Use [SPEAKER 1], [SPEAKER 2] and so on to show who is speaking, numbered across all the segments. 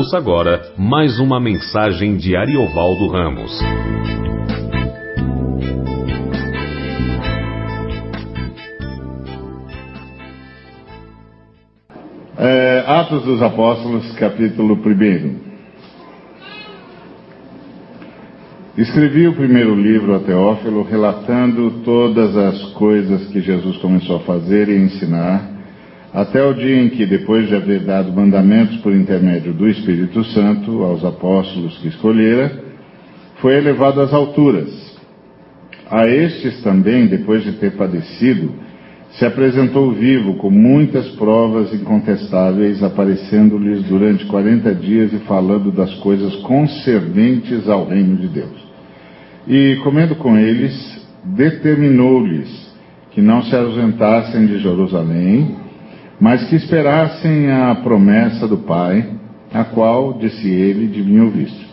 [SPEAKER 1] Ouça agora mais uma mensagem de Ariovaldo Ramos.
[SPEAKER 2] É, Atos dos Apóstolos, capítulo 1. Escrevi o primeiro livro a Teófilo, relatando todas as coisas que Jesus começou a fazer e ensinar até o dia em que, depois de haver dado mandamentos por intermédio do Espírito Santo aos apóstolos que escolhera, foi elevado às alturas. A estes também, depois de ter padecido, se apresentou vivo com muitas provas incontestáveis, aparecendo-lhes durante quarenta dias e falando das coisas concernentes ao reino de Deus. E, comendo com eles, determinou-lhes que não se ausentassem de Jerusalém, mas que esperassem a promessa do Pai, a qual, disse ele, de mim ouviste.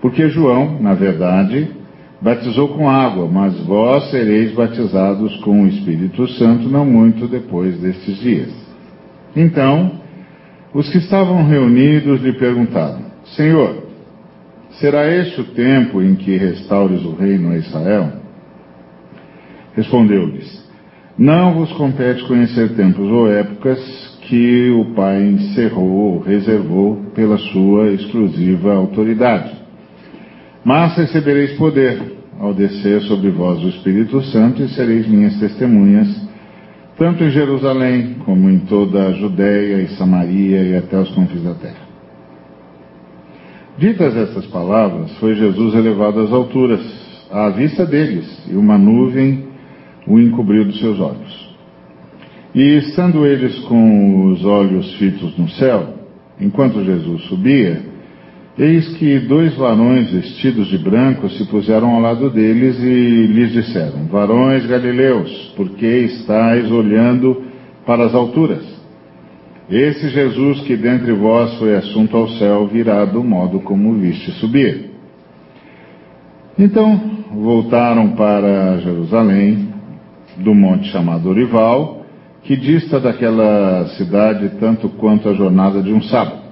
[SPEAKER 2] Porque João, na verdade, batizou com água, mas vós sereis batizados com o Espírito Santo não muito depois destes dias. Então, os que estavam reunidos lhe perguntaram: Senhor, será este o tempo em que restaures o reino a Israel? Respondeu-lhes: não vos compete conhecer tempos ou épocas que o Pai encerrou ou reservou pela sua exclusiva autoridade. Mas recebereis poder ao descer sobre vós o Espírito Santo e sereis minhas testemunhas, tanto em Jerusalém como em toda a Judéia e Samaria e até os confins da terra. Ditas estas palavras, foi Jesus elevado às alturas, à vista deles, e uma nuvem o encobriu dos seus olhos. E estando eles com os olhos fitos no céu, enquanto Jesus subia, eis que dois varões vestidos de branco se puseram ao lado deles e lhes disseram: Varões galileus, por que estáis olhando para as alturas? Esse Jesus que dentre vós foi assunto ao céu virá do modo como viste subir. Então voltaram para Jerusalém do monte chamado Orival, que dista daquela cidade tanto quanto a jornada de um sábado.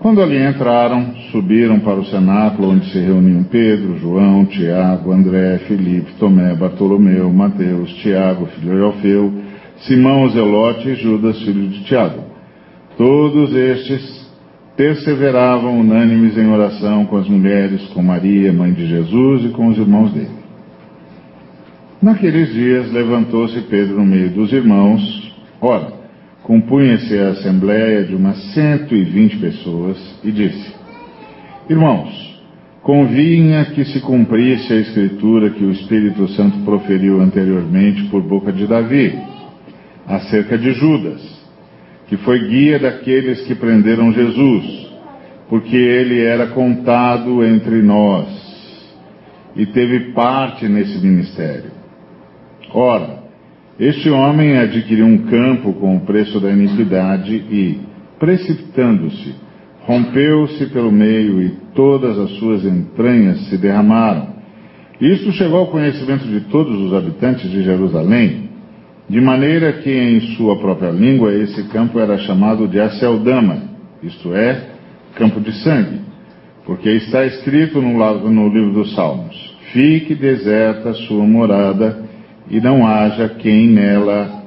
[SPEAKER 2] Quando ali entraram, subiram para o cenáculo onde se reuniam Pedro, João, Tiago, André, Felipe, Tomé, Bartolomeu, Mateus, Tiago, filho de Alfeu, Simão Zelote e Judas, filho de Tiago. Todos estes perseveravam unânimes em oração com as mulheres, com Maria, mãe de Jesus, e com os irmãos dele. Naqueles dias levantou-se Pedro no meio dos irmãos, ora, compunha-se a assembleia de umas cento e vinte pessoas, e disse: Irmãos, convinha que se cumprisse a escritura que o Espírito Santo proferiu anteriormente por boca de Davi, acerca de Judas, que foi guia daqueles que prenderam Jesus, porque ele era contado entre nós e teve parte nesse ministério. Ora, este homem adquiriu um campo com o preço da iniquidade e, precipitando-se, rompeu-se pelo meio e todas as suas entranhas se derramaram. Isto chegou ao conhecimento de todos os habitantes de Jerusalém, de maneira que em sua própria língua esse campo era chamado de Aceldama, isto é, campo de sangue, porque está escrito no, livro dos Salmos: Fique deserta sua morada e não haja quem nela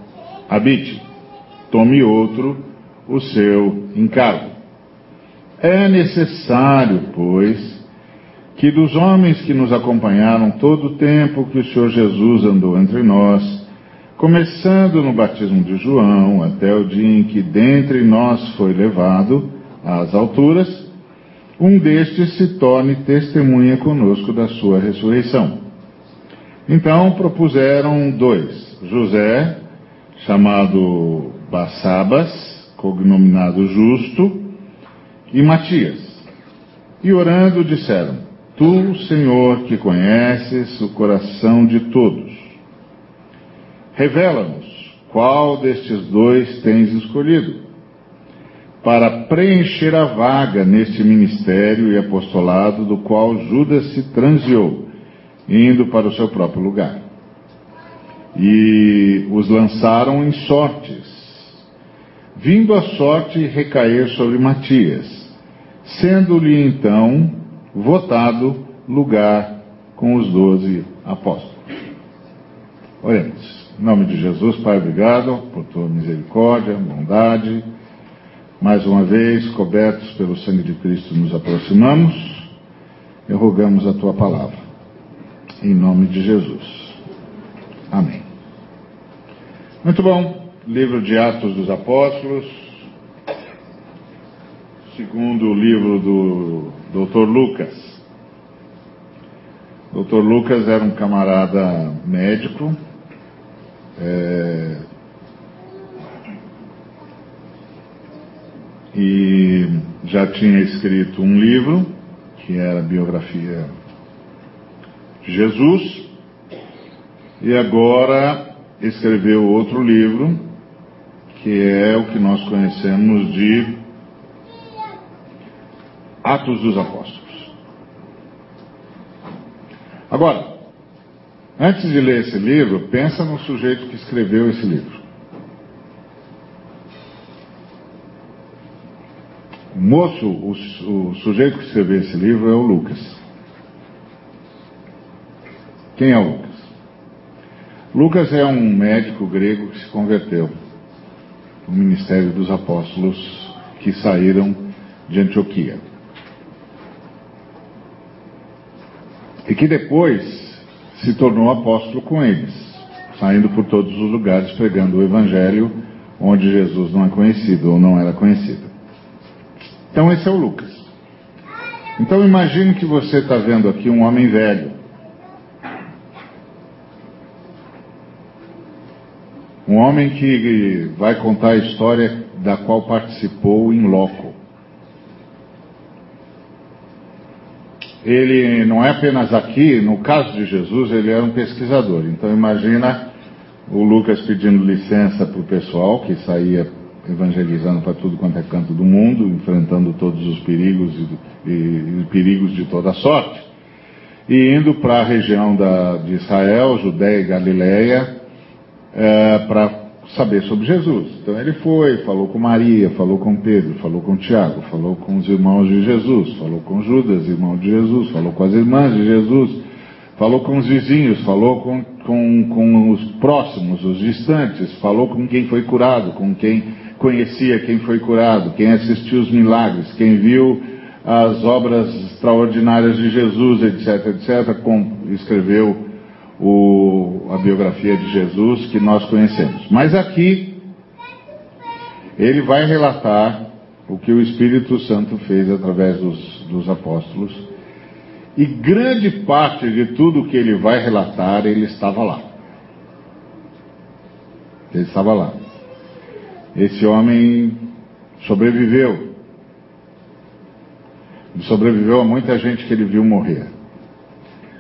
[SPEAKER 2] habite. Tome outro o seu encargo. É necessário, pois, que dos homens que nos acompanharam todo o tempo que o Senhor Jesus andou entre nós, começando no batismo de João até o dia em que dentre nós foi levado às alturas, um destes se torne testemunha conosco da sua ressurreição. Então propuseram dois: José, chamado Bassabas, cognominado Justo, e Matias. E orando disseram: Tu, Senhor, que conheces o coração de todos, revela-nos qual destes dois tens escolhido, para preencher a vaga neste ministério e apostolado do qual Judas se transeou indo para o seu próprio lugar. E os lançaram em sortes. vindo a sorte recair sobre Matias, sendo-lhe então votado lugar com os doze apóstolos. Oremos. Em nome de Jesus, Pai, obrigado por tua misericórdia, bondade. Mais uma vez, cobertos pelo sangue de Cristo, nos aproximamos e rogamos a tua palavra. Em nome de Jesus. Amém. Muito bom. Livro de Atos dos Apóstolos. Segundo o livro do Dr. Lucas. Dr. Lucas era um camarada médico, é, e já tinha escrito um livro, que era biografia de Jesus, e agora escreveu outro livro, que é o que nós conhecemos de Atos dos Apóstolos. Agora, antes de ler esse livro, pensa no sujeito que escreveu esse livro. O moço, o, o sujeito que escreveu esse livro é o Lucas. Quem é Lucas? Lucas é um médico grego que se converteu no ministério dos apóstolos que saíram de Antioquia. e que depois se tornou apóstolo com eles, saindo por todos os lugares pregando o evangelho onde Jesus não é conhecido ou não era conhecido. Então esse é o Lucas. Então imagine que você está vendo aqui um homem velho. Um homem que vai contar a história da qual participou em loco. ele não é apenas aqui, no caso de Jesus, ele era um pesquisador. Então imagina o Lucas pedindo licença para o pessoal que saía evangelizando para tudo quanto é canto do mundo, enfrentando todos os perigos e, e, e perigos de toda sorte, e indo para a região da, de Israel, Judéia e Galiléia, é, para saber sobre Jesus. Então ele foi, falou com Maria, falou com Pedro, falou com Tiago, falou com os irmãos de Jesus, falou com Judas, irmão de Jesus, falou com as irmãs de Jesus, falou com os vizinhos, falou com, com, com os próximos, os distantes, falou com quem foi curado, com quem conhecia quem foi curado, quem assistiu os milagres, quem viu as obras extraordinárias de Jesus, etc, etc, com, escreveu o, a biografia de Jesus que nós conhecemos. Mas aqui, ele vai relatar o que o Espírito Santo fez através dos, dos apóstolos, e grande parte de tudo que ele vai relatar, ele estava lá. Ele estava lá. Esse homem sobreviveu. Sobreviveu a muita gente que ele viu morrer.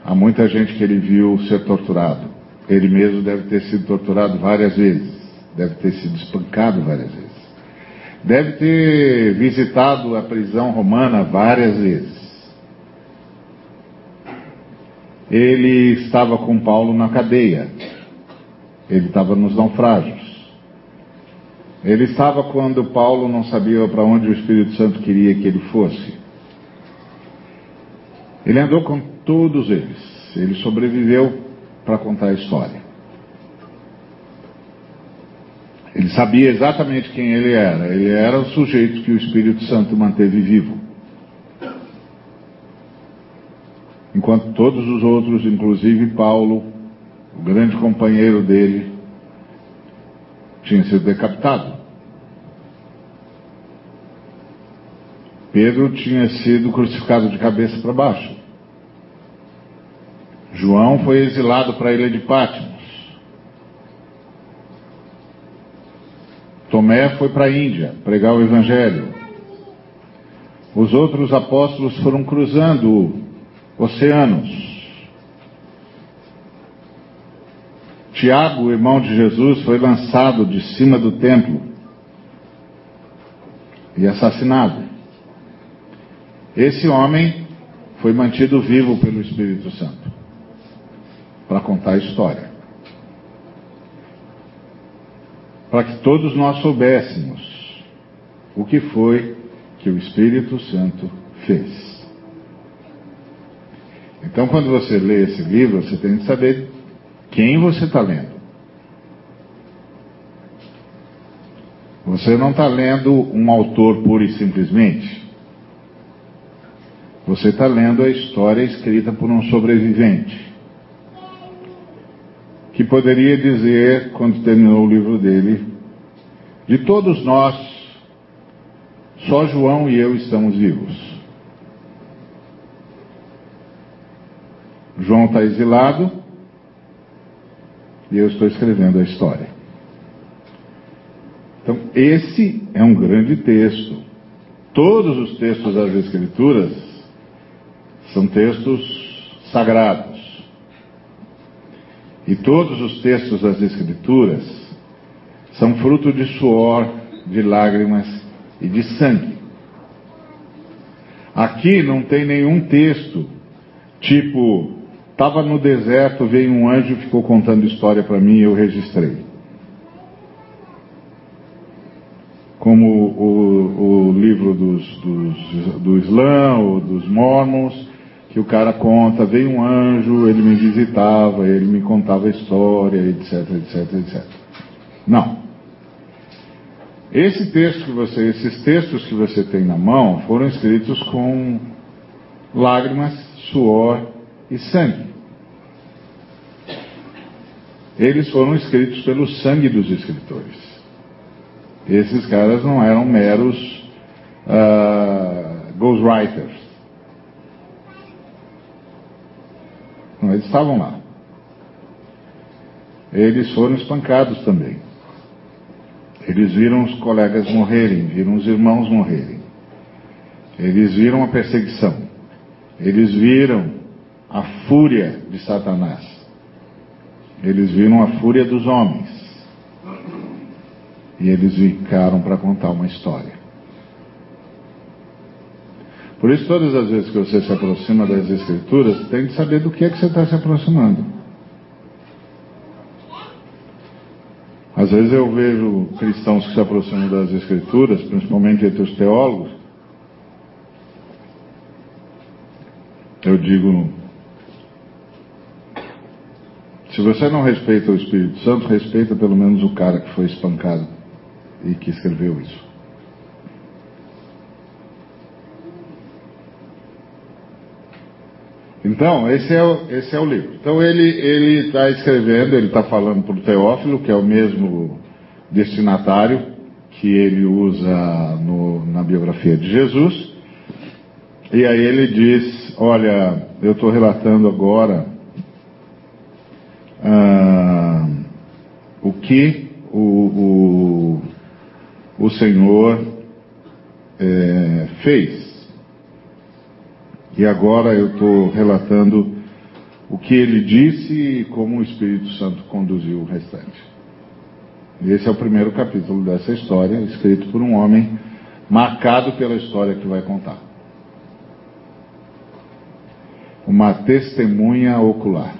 [SPEAKER 2] Há muita gente que ele viu ser torturado. Ele mesmo deve ter sido torturado várias vezes. Deve ter sido espancado várias vezes. Deve ter visitado a prisão romana várias vezes. Ele estava com Paulo na cadeia. Ele estava nos naufrágios. Ele estava quando Paulo não sabia para onde o Espírito Santo queria que ele fosse. Ele andou com todos eles. Ele sobreviveu para contar a história. Ele sabia exatamente quem ele era. Ele era o sujeito que o Espírito Santo manteve vivo. Enquanto todos os outros, inclusive Paulo, o grande companheiro dele, tinha sido decapitado. Pedro tinha sido crucificado de cabeça para baixo. João foi exilado para a ilha de Patmos. Tomé foi para a Índia pregar o Evangelho. Os outros apóstolos foram cruzando oceanos. Tiago, irmão de Jesus, foi lançado de cima do templo e assassinado. Esse homem foi mantido vivo pelo Espírito Santo para contar a história. Para que todos nós soubéssemos o que foi que o Espírito Santo fez. Então, quando você lê esse livro, você tem que saber quem você está lendo. Você não está lendo um autor pura e simplesmente. Você está lendo a história escrita por um sobrevivente. Que poderia dizer, quando terminou o livro dele, de todos nós, só João e eu estamos vivos. João está exilado e eu estou escrevendo a história. Então, esse é um grande texto. Todos os textos das Escrituras são textos sagrados. E todos os textos das Escrituras são fruto de suor, de lágrimas e de sangue. Aqui não tem nenhum texto tipo, estava no deserto, veio um anjo ficou contando história para mim e eu registrei. como o, o livro dos, dos, do Islã ou dos Mormons, que o cara conta, veio um anjo, ele me visitava, ele me contava a história, etc, etc, etc. Não. Esse texto que você, esses textos que você tem na mão foram escritos com lágrimas, suor e sangue. Eles foram escritos pelo sangue dos escritores. Esses caras não eram meros uh, ghostwriters. Eles estavam lá. Eles foram espancados também. Eles viram os colegas morrerem, viram os irmãos morrerem. Eles viram a perseguição. Eles viram a fúria de Satanás. Eles viram a fúria dos homens. E eles ficaram para contar uma história. Por isso, todas as vezes que você se aproxima das Escrituras, tem que saber do que é que você está se aproximando. Às vezes eu vejo cristãos que se aproximam das Escrituras, principalmente entre os teólogos. Eu digo: se você não respeita o Espírito Santo, respeita pelo menos o cara que foi espancado e que escreveu isso. Então, esse é, o, esse é o livro. Então, ele está escrevendo, ele está falando para o Teófilo, que é o mesmo destinatário que ele usa no, na biografia de Jesus. E aí ele diz: Olha, eu estou relatando agora ah, o que o, o, o Senhor é, fez. E agora eu estou relatando o que ele disse e como o Espírito Santo conduziu o restante. Esse é o primeiro capítulo dessa história, escrito por um homem marcado pela história que vai contar. Uma testemunha ocular.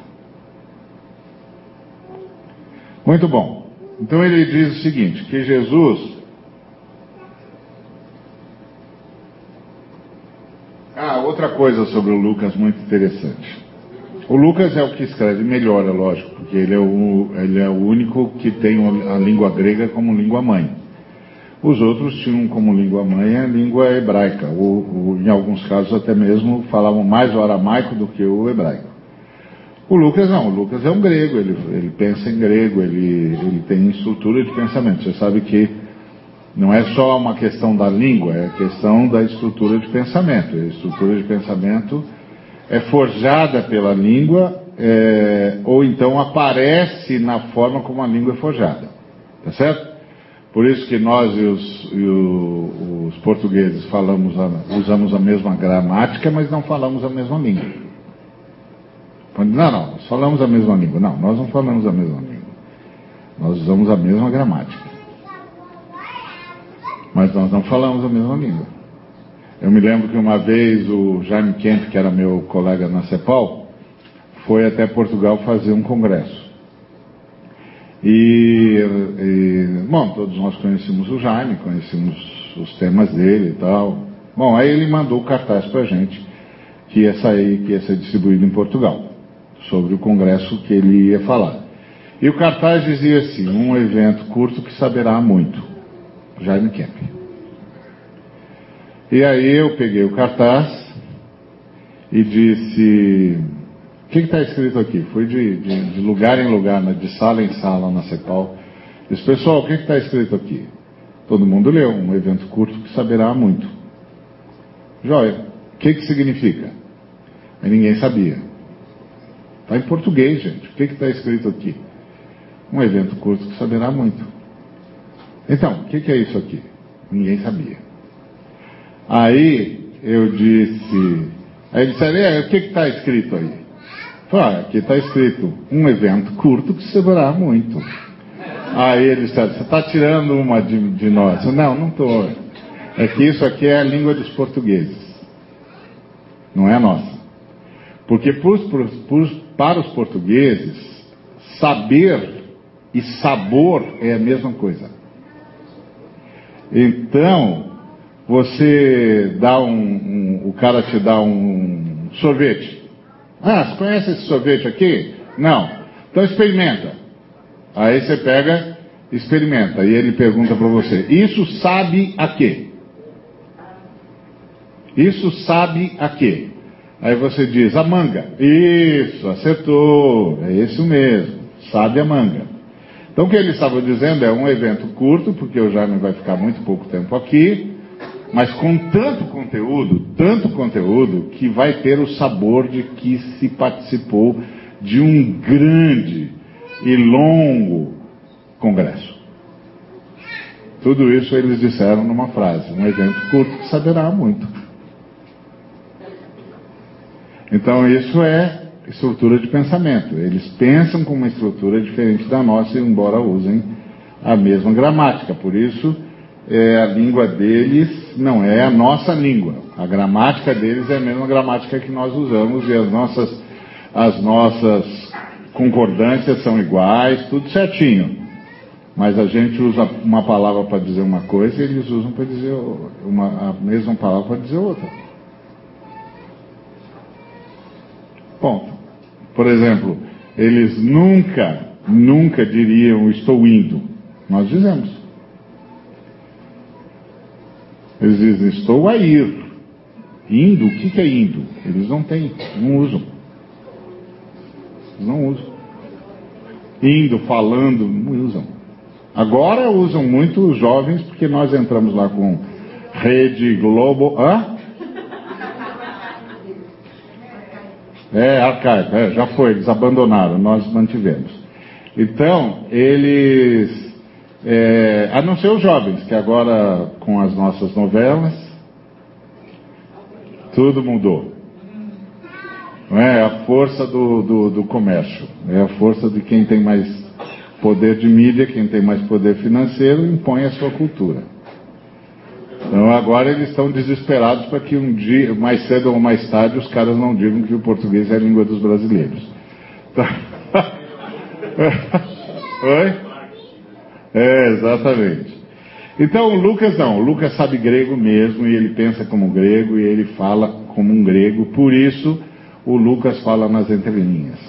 [SPEAKER 2] Muito bom. Então ele diz o seguinte: que Jesus Ah, outra coisa sobre o Lucas muito interessante. O Lucas é o que escreve melhor, é lógico, porque ele é o, ele é o único que tem a língua grega como língua mãe. Os outros tinham como língua mãe a língua hebraica, ou, ou em alguns casos até mesmo falavam mais o aramaico do que o hebraico. O Lucas não, o Lucas é um grego, ele, ele pensa em grego, ele, ele tem estrutura de pensamento. Você sabe que não é só uma questão da língua, é questão da estrutura de pensamento. A estrutura de pensamento é forjada pela língua, é, ou então aparece na forma como a língua é forjada. Tá certo? Por isso que nós e os, e o, os portugueses falamos a, usamos a mesma gramática, mas não falamos a mesma língua. Não, não, nós falamos a mesma língua. Não, nós não falamos a mesma língua. Nós usamos a mesma gramática mas nós não falamos a mesma língua. Eu me lembro que uma vez o Jaime Kemp, que era meu colega na CEPAL, foi até Portugal fazer um congresso. E, e, bom, todos nós conhecemos o Jaime, conhecemos os, temas dele e tal. Bom, aí ele mandou o cartaz a gente, que ia sair, que ia ser distribuído em Portugal, sobre o congresso que ele ia falar. E o cartaz dizia assim: um evento curto que saberá muito. Jaime Kemp. E aí eu peguei o cartaz e disse: O que está escrito aqui? Fui de, de, de, lugar em lugar, né, de sala em sala na CEPAL. Disse: Pessoal, o que está escrito aqui? Todo mundo leu: um evento curto que saberá muito. Joia, o que, que significa? Aí ninguém sabia. Está em português, gente. O que está escrito aqui? Um evento curto que saberá muito. Então, o que, que é isso aqui? Ninguém sabia. Aí eu disse. Aí ele disse, é, o que está escrito aí? Falei, ah, aqui está escrito um evento curto que saberá muito. Aí ele disse, você está tirando uma de, de nós. Não, não estou. É que isso aqui é a língua dos portugueses. Não é a nossa. Porque por, por, por, para os portugueses, saber e sabor é a mesma coisa. Então, você dá um, um, o cara te dá um sorvete. Ah, você conhece esse sorvete aqui? Não. Então experimenta. Aí você pega, experimenta. E ele pergunta para você: Isso sabe a quê? Isso sabe a quê? Aí você diz, a manga. Isso, acertou. É isso mesmo. Sabe a manga. Então o que ele estava dizendo é um evento curto, porque o Jaime vai ficar muito pouco tempo aqui, mas com tanto conteúdo, tanto conteúdo, que vai ter o sabor de que se participou de um grande e longo congresso. Tudo isso eles disseram numa frase, um evento curto que saberá muito. Então isso é estrutura de pensamento. Eles pensam com uma estrutura diferente da nossa, embora usem a mesma gramática. Por isso, é, a língua deles não é a nossa língua. A gramática deles é a mesma gramática que nós usamos e as nossas, as nossas concordâncias são iguais, tudo certinho. Mas a gente usa uma palavra para dizer uma coisa e eles usam para dizer uma, a mesma palavra para dizer outra. Ponto. Por exemplo, eles nunca, nunca diriam estou indo. Nós dizemos. Eles dizem estou a ir. Indo, o que, é indo? Eles não têm, não usam. Eles não usam. Indo, falando, não usam. Agora usam muito os jovens, porque nós entramos lá com rede Globo. Hã? É, arcaico, é, já foi, eles abandonaram, nós mantivemos. Então, eles, é, a não ser os jovens, que agora com as nossas novelas, tudo mudou. Não é a força do, do, do comércio, é a força de quem tem mais poder de mídia, quem tem mais poder financeiro, impõe a sua cultura. Então agora eles estão desesperados para que um dia, mais cedo ou mais tarde, os caras não digam que o português é a língua dos brasileiros. Tá. Oi? É, exatamente. Então Lucas não, Lucas sabe grego mesmo e ele pensa como grego e ele fala como um grego, por isso o Lucas fala nas entrelinhas.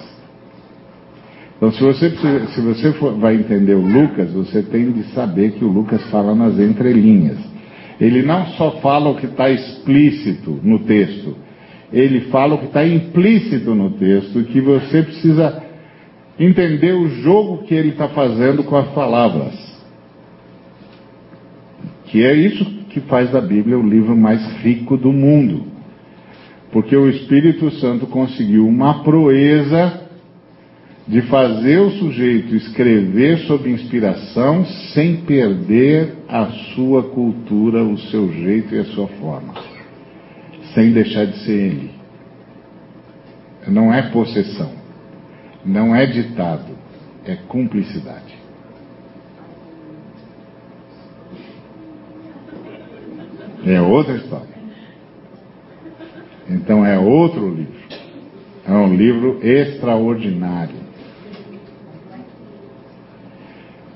[SPEAKER 2] Então se você, se você for, vai entender o Lucas, você tem de saber que o Lucas fala nas entrelinhas. Ele não só fala o que está explícito no texto, ele fala o que está implícito no texto, que você precisa entender o jogo que ele está fazendo com as palavras. Que é isso que faz da Bíblia o livro mais rico do mundo. Porque o Espírito Santo conseguiu uma proeza de fazer o sujeito escrever sob inspiração sem perder a sua cultura, o seu jeito e a sua forma, sem deixar de ser ele. Não é possessão, não é ditado, é cumplicidade. É outra história. Então é outro livro. É um livro extraordinário.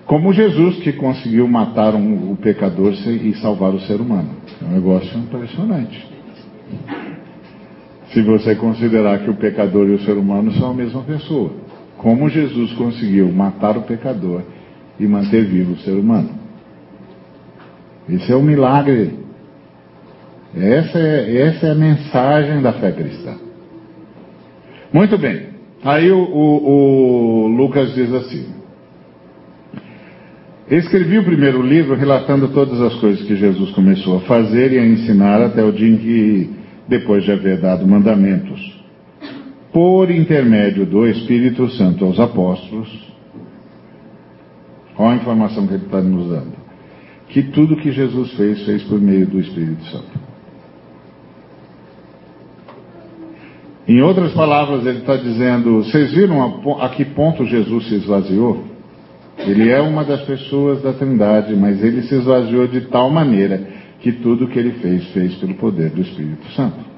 [SPEAKER 2] Como Jesus que conseguiu matar um, o pecador e salvar o ser humano. É um negócio impressionante. Se você considerar que o pecador e o ser humano são a mesma pessoa. Como Jesus conseguiu matar o pecador e manter vivo o ser humano. Esse é o milagre. Essa é, essa é a mensagem da fé cristã. Muito bem. Aí o, o, o Lucas diz assim: Escrevi o primeiro livro relatando todas as coisas que Jesus começou a fazer e a ensinar até o dia em que, depois de haver dado mandamentos, por intermédio do Espírito Santo aos apóstolos, olha a informação que ele está nos dando, que tudo que Jesus fez, fez por meio do Espírito Santo. Em outras palavras, ele está dizendo: vocês viram a, a que ponto Jesus se esvaziou? Ele é uma das pessoas da Trindade, mas ele se esvaziou de tal maneira que tudo que ele fez, fez pelo poder do Espírito Santo.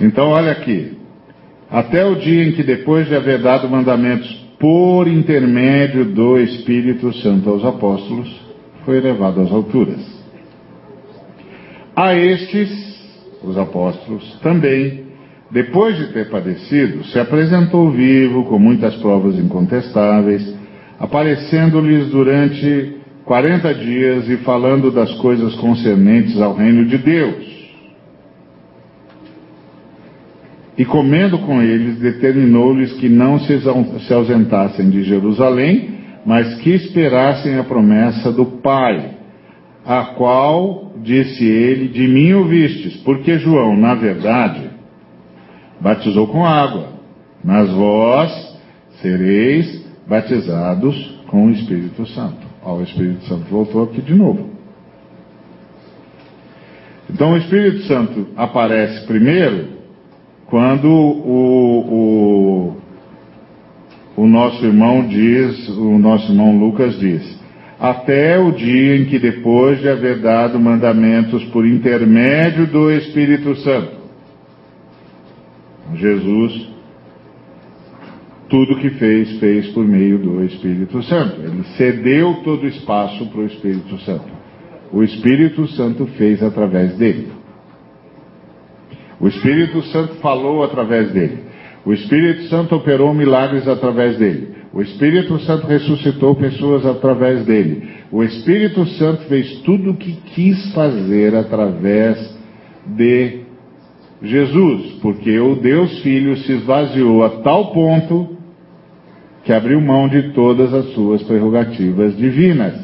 [SPEAKER 2] Então, olha aqui. Até o dia em que, depois de haver dado mandamentos por intermédio do Espírito Santo aos apóstolos, foi elevado às alturas. A estes, os apóstolos, também, depois de ter padecido, se apresentou vivo com muitas provas incontestáveis, aparecendo-lhes durante quarenta dias e falando das coisas concernentes ao reino de Deus. E comendo com eles, determinou-lhes que não se ausentassem de Jerusalém, mas que esperassem a promessa do Pai, a qual disse ele, de mim ouvistes, porque João, na verdade, batizou com água, mas vós sereis batizados com o Espírito Santo. Ó, o Espírito Santo voltou aqui de novo. Então o Espírito Santo aparece primeiro quando o, o, o nosso irmão diz, o nosso irmão Lucas diz, até o dia em que, depois de haver dado mandamentos por intermédio do Espírito Santo, Jesus, tudo que fez, fez por meio do Espírito Santo. Ele cedeu todo o espaço para o Espírito Santo. O Espírito Santo fez através dele. O Espírito Santo falou através dele. O Espírito Santo operou milagres através dele. O Espírito Santo ressuscitou pessoas através dele. O Espírito Santo fez tudo o que quis fazer através de Jesus, porque o Deus Filho se esvaziou a tal ponto que abriu mão de todas as suas prerrogativas divinas,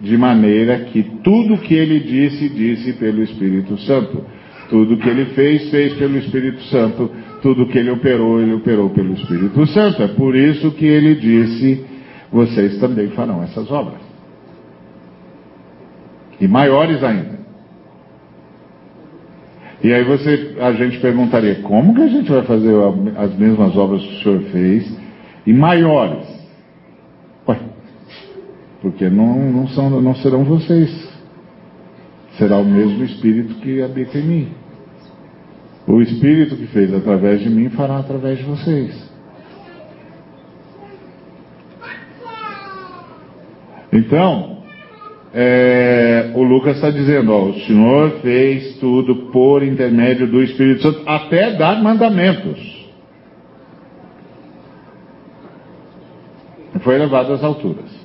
[SPEAKER 2] de maneira que tudo que ele disse, disse pelo Espírito Santo. Tudo que ele fez, fez pelo Espírito Santo tudo que ele operou, ele operou pelo Espírito Santo. É por isso que ele disse: vocês também farão essas obras. E maiores ainda. E aí você, a gente perguntaria, como que a gente vai fazer as mesmas obras que o senhor fez e maiores? Ué, porque não, não, são, não serão vocês. Será o mesmo Espírito que habita em mim. O Espírito que fez através de mim fará através de vocês. Então, é, o Lucas está dizendo: ó, o Senhor fez tudo por intermédio do Espírito Santo, até dar mandamentos. Foi levado às alturas.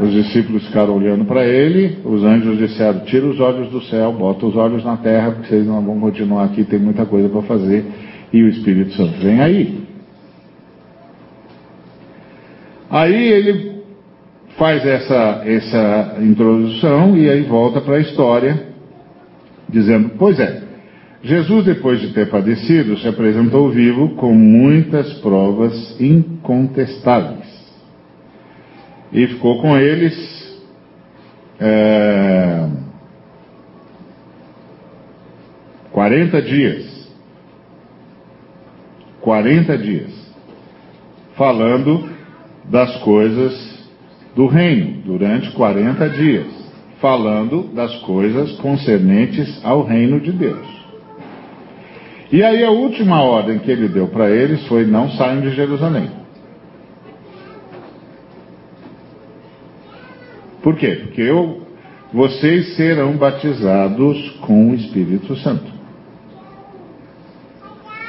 [SPEAKER 2] Os discípulos ficaram olhando para ele, os anjos disseram: Tira os olhos do céu, bota os olhos na terra, porque vocês não vão continuar aqui, tem muita coisa para fazer. E o Espírito Santo vem aí. Aí ele faz essa, essa introdução e aí volta para a história, dizendo: Pois é, Jesus, depois de ter padecido, se apresentou vivo com muitas provas incontestáveis e ficou com eles é, 40 dias. 40 dias. Falando das coisas do reino, durante 40 dias. Falando das coisas concernentes ao reino de Deus. E aí a última ordem que ele deu para eles foi: não saiam de Jerusalém. Por quê? Porque eu, vocês serão batizados com o Espírito Santo.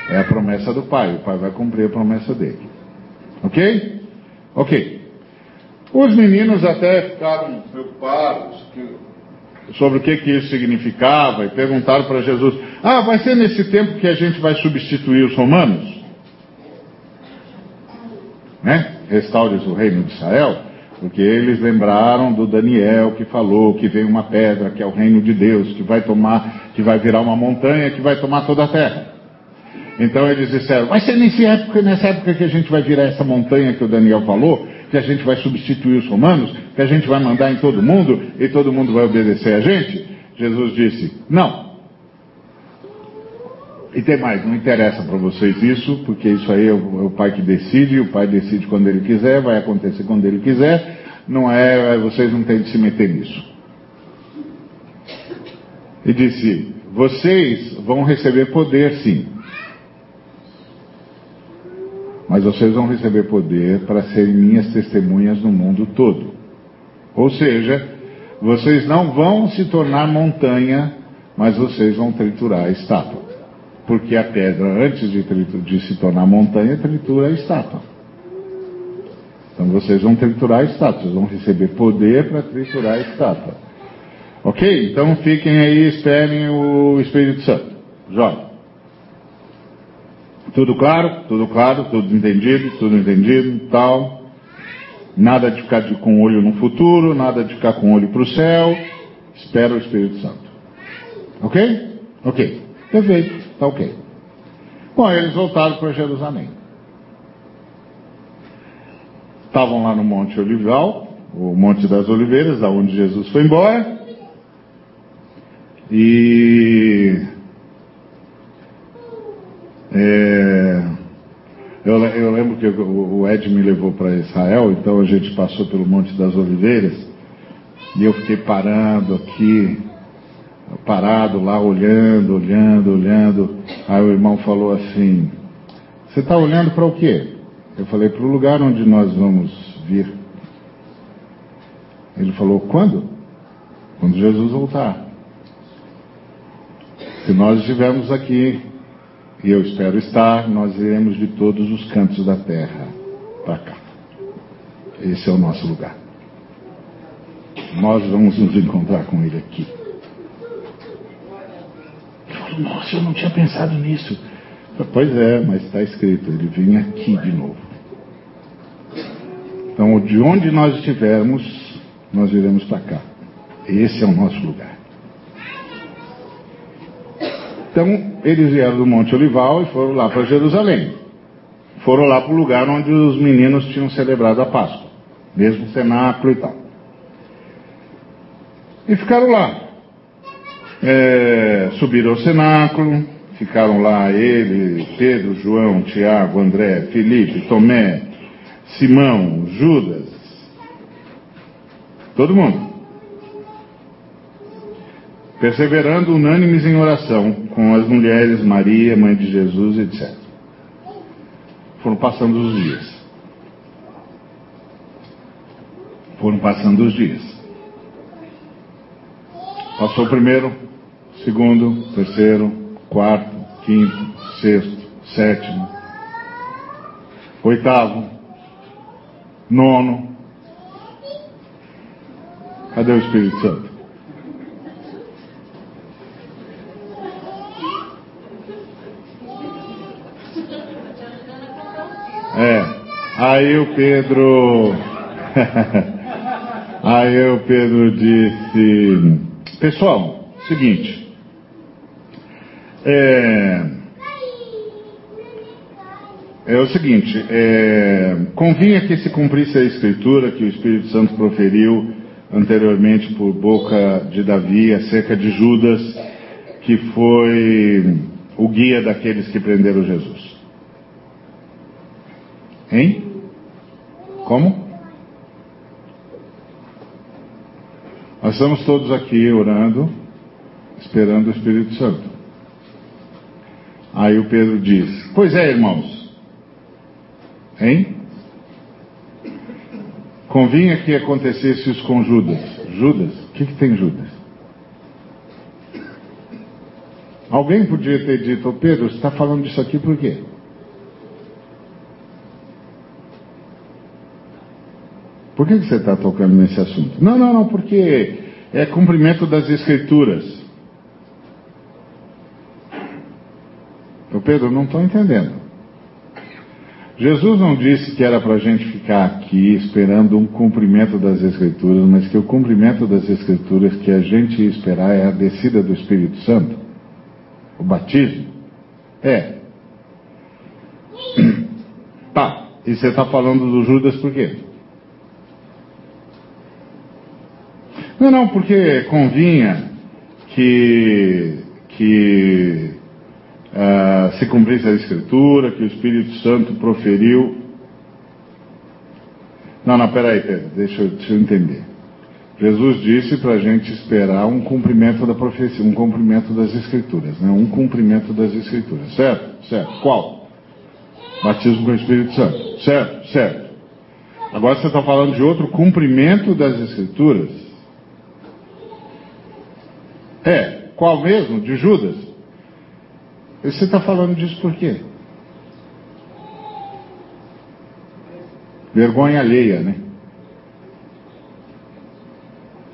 [SPEAKER 2] É a promessa do Pai. O Pai vai cumprir a promessa dele. Ok? Ok. Os meninos até ficaram preocupados sobre o que, que isso significava e perguntaram para Jesus: Ah, vai ser nesse tempo que a gente vai substituir os romanos? Né? Restaures o reino de Israel? Porque eles lembraram do Daniel que falou que vem uma pedra, que é o reino de Deus, que vai tomar, que vai virar uma montanha, que vai tomar toda a terra. Então eles disseram, vai ser nessa época, nessa época que a gente vai virar essa montanha que o Daniel falou, que a gente vai substituir os romanos, que a gente vai mandar em todo mundo e todo mundo vai obedecer a gente? Jesus disse, não. E tem mais, não interessa para vocês isso, porque isso aí é o, é o, pai que decide, o pai decide quando ele quiser, vai acontecer quando ele quiser, não é, vocês não têm de se meter nisso. E disse, vocês vão receber poder sim, mas vocês vão receber poder para serem minhas testemunhas no mundo todo. Ou seja, vocês não vão se tornar montanha, mas vocês vão triturar a estátua. Porque a pedra, antes de, de se tornar montanha, tritura a estátua. Então vocês vão triturar a estátua, vocês vão receber poder para triturar a estátua. Ok? Então fiquem aí, esperem o Espírito Santo. Joga. Tudo claro? Tudo claro? Tudo entendido? Tudo entendido? Tal. Nada de ficar de, com o olho no futuro, nada de ficar com o olho para o céu. Espera o Espírito Santo. Ok? Ok. Perfeito. Tá ok. Bom, eles voltaram para Jerusalém. Estavam lá no Monte Olival, o Monte das Oliveiras, da onde Jesus foi embora. E é, eu, eu, lembro que o, Ed me levou para Israel, então a gente passou pelo Monte das Oliveiras e eu fiquei parando aqui, parado lá, olhando, olhando, olhando. Aí o irmão falou assim: Você está olhando para o quê? Eu falei: Para o lugar onde nós vamos vir. Ele falou: Quando? Quando Jesus voltar. Se nós estivermos aqui e eu espero estar, nós iremos de todos os cantos da terra para cá. Esse é o nosso lugar. Nós vamos nos encontrar com ele aqui. Ele falou, nossa, eu não tinha pensado nisso. Pois é, mas está escrito, ele vem aqui de novo. Então, de onde nós estivermos, nós iremos para cá. Esse é o nosso lugar. Então, eles vieram do Monte Olival e foram lá para Jerusalém. Foram lá para o lugar onde os meninos tinham celebrado a Páscoa, mesmo cenáculo e tal. E ficaram lá. É, subiram ao cenáculo, ficaram lá ele, Pedro, João, Tiago, André, Felipe, Tomé, Simão, Judas, todo mundo perseverando unânimes em oração com as mulheres, Maria, mãe de Jesus, etc. Foram passando os dias. Foram passando os dias. Passou o primeiro, segundo, terceiro, quarto, quinto, sexto, sétimo, oitavo, nono. Cadê o Espírito Santo? É. Aí o Pedro. Aí o Pedro disse: Pessoal, seguinte. É, é o seguinte: é, convinha que se cumprisse a escritura que o Espírito Santo proferiu anteriormente por boca de Davi acerca de Judas, que foi o guia daqueles que prenderam Jesus. Hein? Como? Nós estamos todos aqui orando, esperando o Espírito Santo. Aí o Pedro diz: Pois é, irmãos. Hein? Convinha que acontecesse isso com Judas. Judas? O que, que tem Judas? Alguém podia ter dito, Pedro, você está falando disso aqui por quê? Por que, você está tocando nesse assunto? Não, não, não, porque é cumprimento das Escrituras. Eu, Pedro, não estou entendendo. Jesus não disse que era para a gente ficar aqui esperando um cumprimento das Escrituras, mas que o cumprimento das Escrituras que a gente ia esperar é a descida do Espírito Santo, o batismo. É. Tá, e você está falando do Judas por quê? Não, não, porque convinha que, que uh, se cumprisse a Escritura, que o Espírito Santo proferiu. Não, não, peraí, Pedro, deixa eu, deixa eu entender. Jesus disse para a gente esperar um cumprimento da profecia, um cumprimento das Escrituras, né? um cumprimento das Escrituras, certo? Certo. Qual? Batismo com o Espírito Santo, certo? Certo. Agora você está falando de outro cumprimento das Escrituras. É, qual mesmo? De Judas? Você está falando disso por quê? Vergonha alheia, né?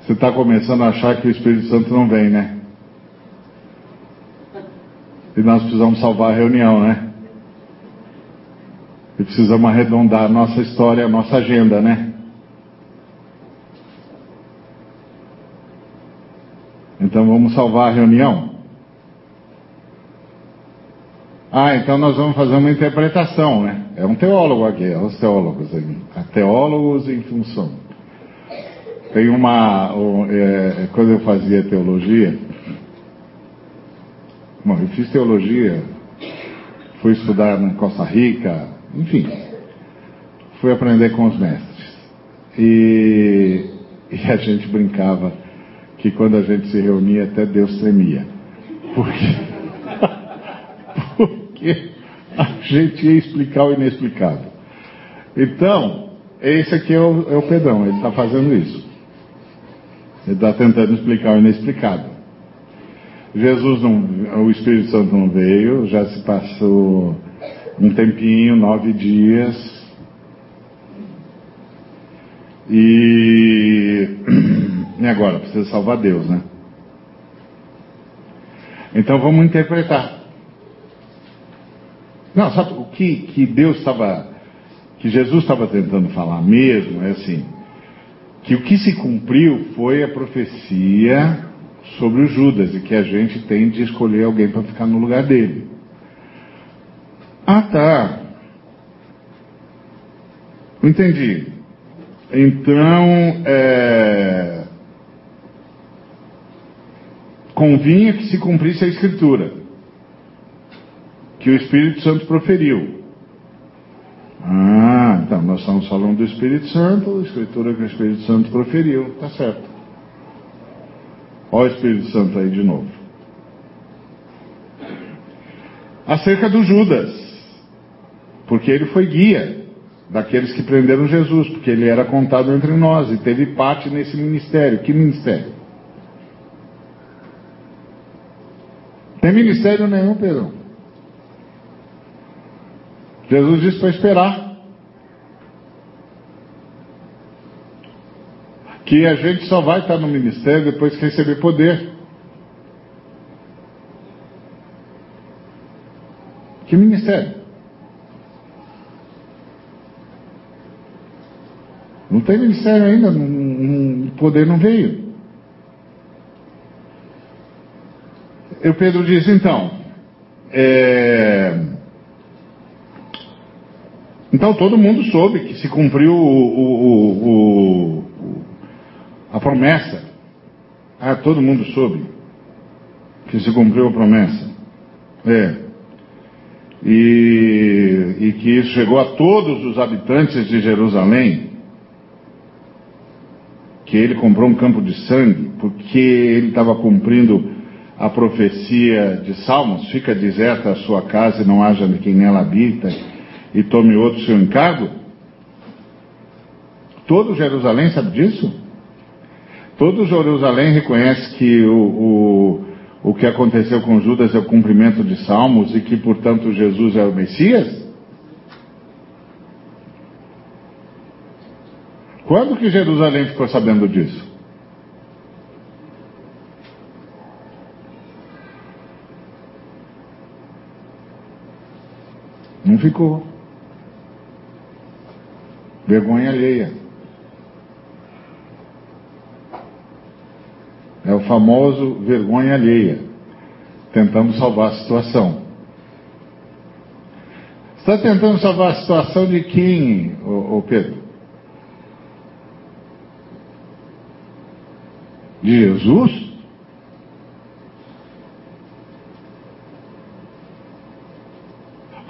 [SPEAKER 2] Você está começando a achar que o Espírito Santo não vem, né? E nós precisamos salvar a reunião, né? E precisamos arredondar a nossa história, a nossa agenda, né? Então vamos salvar a reunião? Ah, então nós vamos fazer uma interpretação, né? É um teólogo aqui, é os teólogos aqui. Teólogos em função. Tem uma. É, quando eu fazia teologia. Bom, eu fiz teologia, fui estudar na Costa Rica, enfim. Fui aprender com os mestres. E, e a gente brincava que quando a gente se reunia até Deus tremia. Porque, porque a gente ia explicar o inexplicável. Então, esse aqui é o, é o Pedrão, ele está fazendo isso. Ele está tentando explicar o inexplicável. Jesus não, o Espírito Santo não veio, já se passou um tempinho, nove dias. E E agora? Precisa salvar Deus, né? Então vamos interpretar. Não, sabe o que, que Deus estava, que Jesus estava tentando falar mesmo é assim, que o que se cumpriu foi a profecia sobre o Judas e que a gente tem de escolher alguém para ficar no lugar dele. Ah, tá. Entendi. Então, é, convinha que se cumprisse a Escritura, que o Espírito Santo proferiu. Ah, então nós estamos falando do Espírito Santo, a Escritura que o Espírito Santo proferiu, tá certo. Olha o Espírito Santo aí de novo. Acerca do Judas, porque ele foi guia daqueles que prenderam Jesus, porque ele era contado entre nós e teve parte nesse ministério. Que ministério? Tem ministério nenhum, Pedro. Jesus disse para esperar. Que a gente só vai estar no ministério depois que receber poder. Que ministério? Não tem ministério ainda, o poder não veio. E o Pedro diz, então, é... então todo mundo soube que se cumpriu o, o, o, a promessa. Ah, todo mundo soube que se cumpriu a promessa. É. E, e que isso chegou a todos os habitantes de Jerusalém, que ele comprou um campo de sangue, porque ele estava cumprindo a profecia de Salmos: fica deserta a sua casa e não haja quem nela habita, e tome outro seu encargo? Todo Jerusalém sabe disso? Todo Jerusalém reconhece que o, o, o que aconteceu com Judas é o cumprimento de Salmos e que, portanto, Jesus é o Messias? Quando que Jerusalém ficou sabendo disso? Não ficou. Vergonha alheia. É o famoso vergonha alheia, tentando salvar a situação. Está tentando salvar a situação de quem, ô, ô Pedro? De Jesus?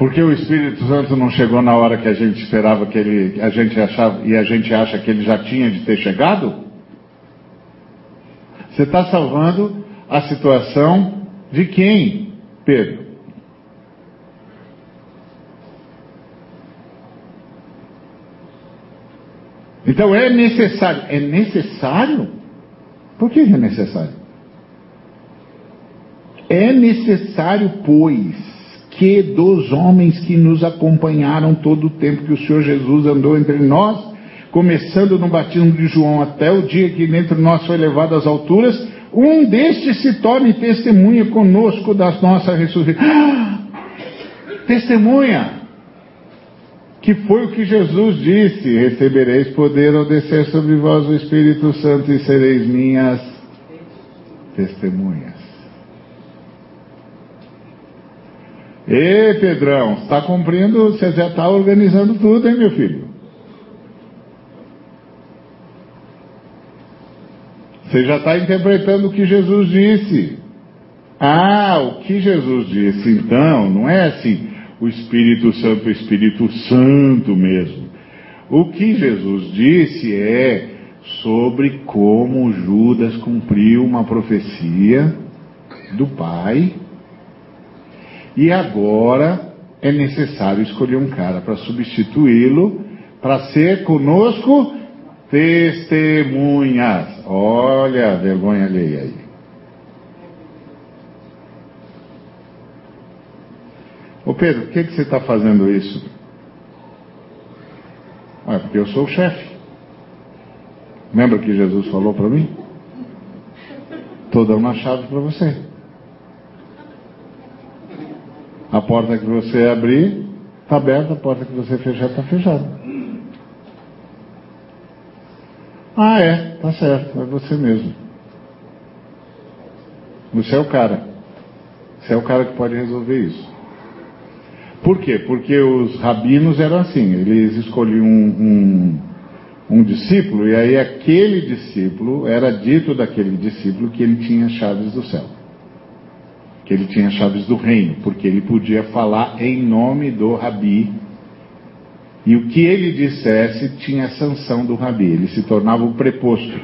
[SPEAKER 2] Porque o Espírito Santo não chegou na hora que a gente esperava que ele, a gente achava, e a gente acha que ele já tinha de ter chegado? Você está salvando a situação de quem, Pedro? Então é necessário. É necessário? Por que é necessário? É necessário, pois, que dos homens que nos acompanharam todo o tempo que o Senhor Jesus andou entre nós, começando no batismo de João até o dia que dentro de nós foi levado às alturas, um destes se torne testemunha conosco das nossas ressurreições. Ah! Testemunha! Que foi o que Jesus disse: Recebereis poder ao descer sobre vós o Espírito Santo e sereis minhas testemunhas. Ê, Pedrão, está cumprindo, você já está organizando tudo, hein, meu filho? Você já está interpretando o que Jesus disse. Ah, o que Jesus disse, então, não é assim, o Espírito Santo, o Espírito Santo mesmo. O que Jesus disse é sobre como Judas cumpriu uma profecia do Pai e agora é necessário escolher um cara para substituí-lo, para ser conosco testemunhas. Olha a vergonha alheia aí. Ô Pedro, por que, que você está fazendo isso? É porque eu sou o chefe. Lembra que Jesus falou para mim? Estou dando uma chave para você. A porta que você abrir está aberta, a porta que você fechar está fechada. Ah, é, tá certo, é você mesmo. Você é o cara. Você é o cara que pode resolver isso. Por quê? Porque os rabinos eram assim, eles escolhiam um, um, um discípulo, e aí aquele discípulo, era dito daquele discípulo que ele tinha chaves do céu que ele tinha chaves do reino, porque ele podia falar em nome do rabi. E o que ele dissesse tinha sanção do rabi, ele se tornava o preposto.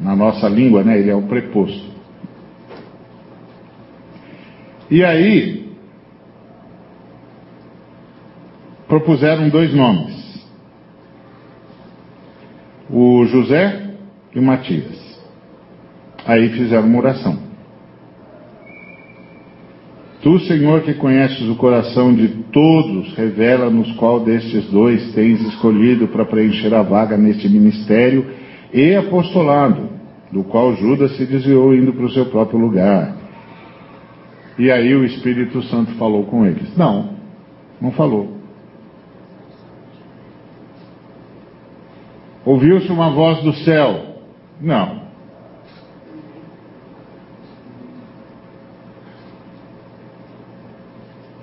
[SPEAKER 2] Na nossa língua, né, ele é o preposto. E aí, propuseram dois nomes: o José e o Matias. Aí fizeram uma oração. Tu, Senhor, que conheces o coração de todos, revela-nos qual destes dois tens escolhido para preencher a vaga neste ministério e apostolado, do qual Judas se desviou indo para o seu próprio lugar. E aí o Espírito Santo falou com eles. Não, não falou. Ouviu-se uma voz do céu? Não.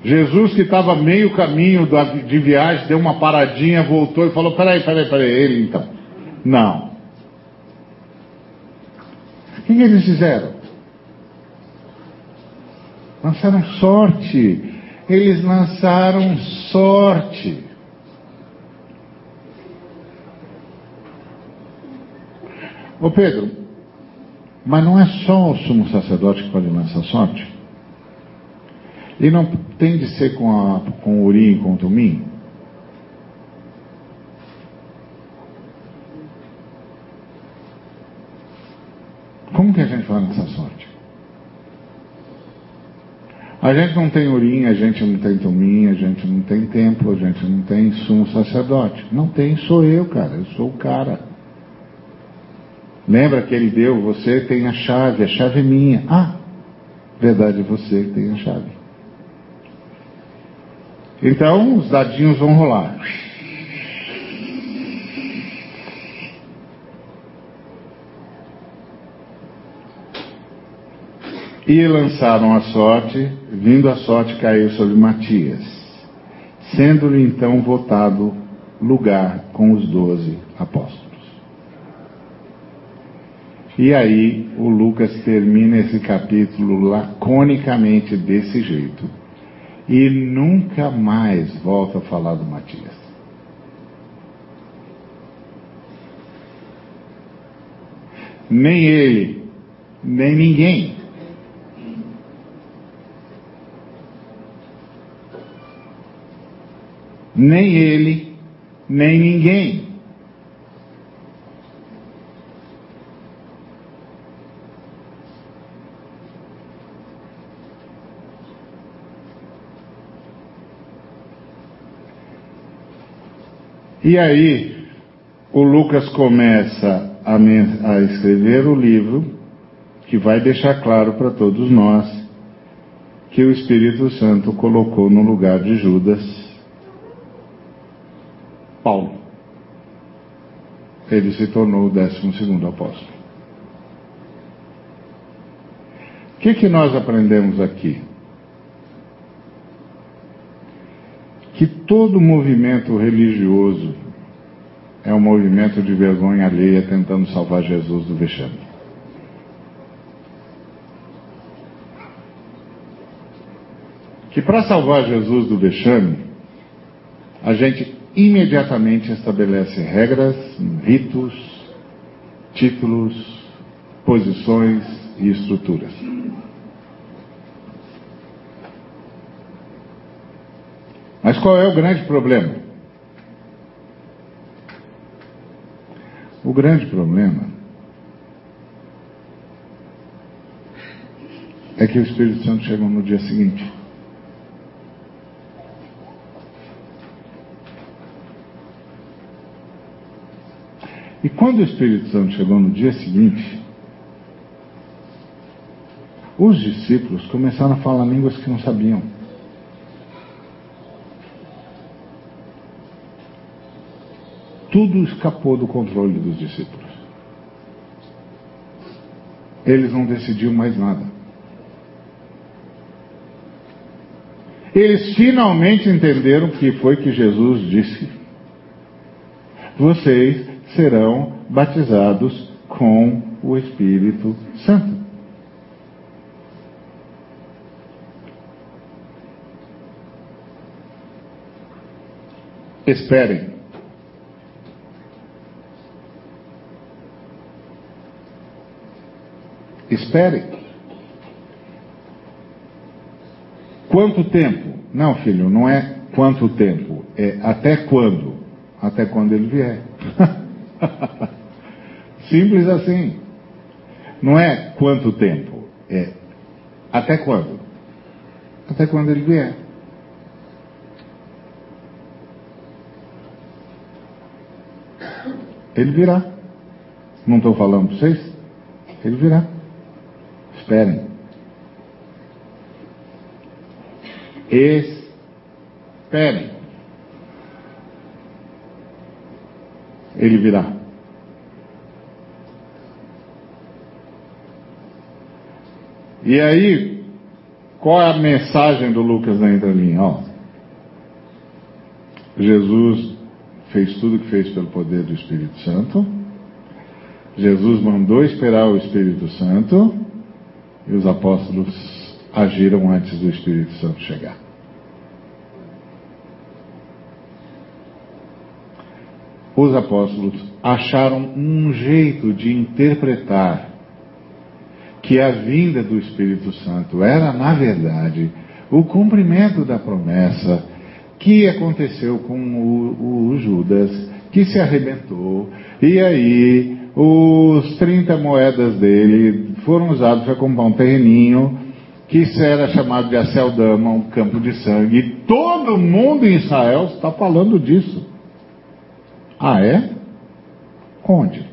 [SPEAKER 2] Jesus que estava meio caminho de viagem, deu uma paradinha, voltou e falou, peraí, peraí, peraí, ele então. Não. O que, que eles fizeram? Lançaram sorte. Eles lançaram sorte. Ô Pedro, Mas não é só o sumo sacerdote que pode lançar sorte? E não tem de ser com, a, com o urim e com o tumim? Como que a gente vai lançar sorte? A gente não tem urim, a gente não tem tumim, a gente não tem templo, a gente não tem sumo sacerdote. Não tem, sou eu, cara, eu sou o cara. Lembra que ele deu, você tem a chave, a chave é minha. Ah, verdade, você tem a chave. Então, os dadinhos vão rolar. E lançaram a sorte, vindo a sorte caiu sobre Matias, sendo-lhe então votado lugar com os doze apóstolos. E aí o Lucas termina esse capítulo laconicamente desse jeito. E nunca mais volta a falar do Matias. Nem ele, nem ninguém nem ele, nem ninguém. E aí, o Lucas começa a, a, escrever o livro que vai deixar claro para todos nós que o Espírito Santo colocou no lugar de Judas Paulo. Ele se tornou o décimo segundo apóstolo. O que, que nós aprendemos aqui? Que todo movimento religioso é um movimento de vergonha alheia tentando salvar Jesus do vexame. Que para salvar Jesus do vexame, a gente imediatamente estabelece regras, ritos, títulos, posições e estruturas. Mas qual é o grande problema? O grande problema é que o Espírito Santo chegou no dia seguinte. E quando o Espírito Santo chegou no dia seguinte, os discípulos começaram a falar línguas que não sabiam. Tudo escapou do controle dos discípulos. Eles não decidiam mais nada. Eles finalmente entenderam o que foi que Jesus disse. Vocês serão batizados com o Espírito Santo. Esperem. Esperem. Quanto tempo? Não, filho, não é quanto tempo, é até quando? Até quando ele vier. Simples assim. Não é quanto tempo, é até quando? Até quando ele vier. Ele virá. Não estou falando para vocês? Ele virá. Esperem. Esperem. ele virá. E aí, qual é a mensagem do Lucas na entrelinha? Ó, Jesus fez tudo o que fez pelo poder do Espírito Santo. Jesus mandou esperar o Espírito Santo e os apóstolos agiram antes do Espírito Santo chegar. os apóstolos acharam um jeito de interpretar que a vinda do Espírito Santo era, na verdade, o cumprimento da promessa que aconteceu com o, o Judas, que se arrebentou, e aí os 30 moedas dele foram usados para comprar um terreninho que era chamado de Aceldama, um campo de sangue. E todo mundo em Israel está falando disso. Ah, é? Onde?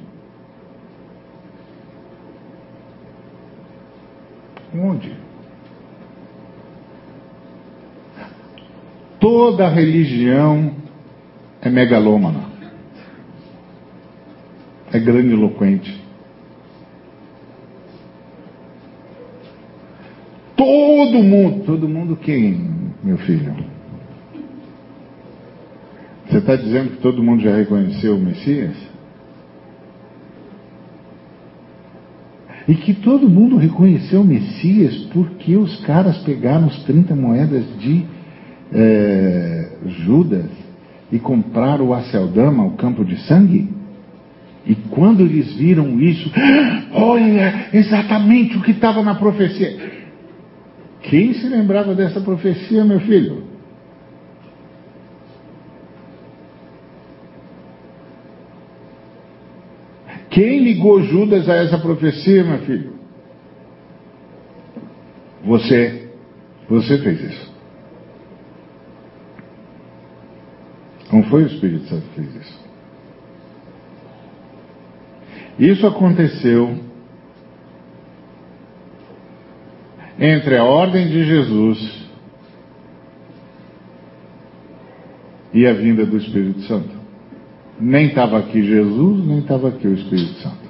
[SPEAKER 2] Onde? Toda religião é megalômana. É grandiloquente. Todo mundo, todo mundo quem, meu filho? Você está dizendo que todo mundo já reconheceu o Messias? E que todo mundo reconheceu o Messias porque os caras pegaram os 30 moedas de é, Judas e compraram o Aceldama, o campo de sangue? E quando eles viram isso, olha exatamente o que estava na profecia. Quem se lembrava dessa profecia, meu filho? Quem ligou Judas a essa profecia, meu filho? Você. Você fez isso. Não foi o Espírito Santo que fez isso. Isso aconteceu entre a ordem de Jesus e a vinda do Espírito Santo. Nem estava aqui Jesus, nem estava aqui o Espírito Santo.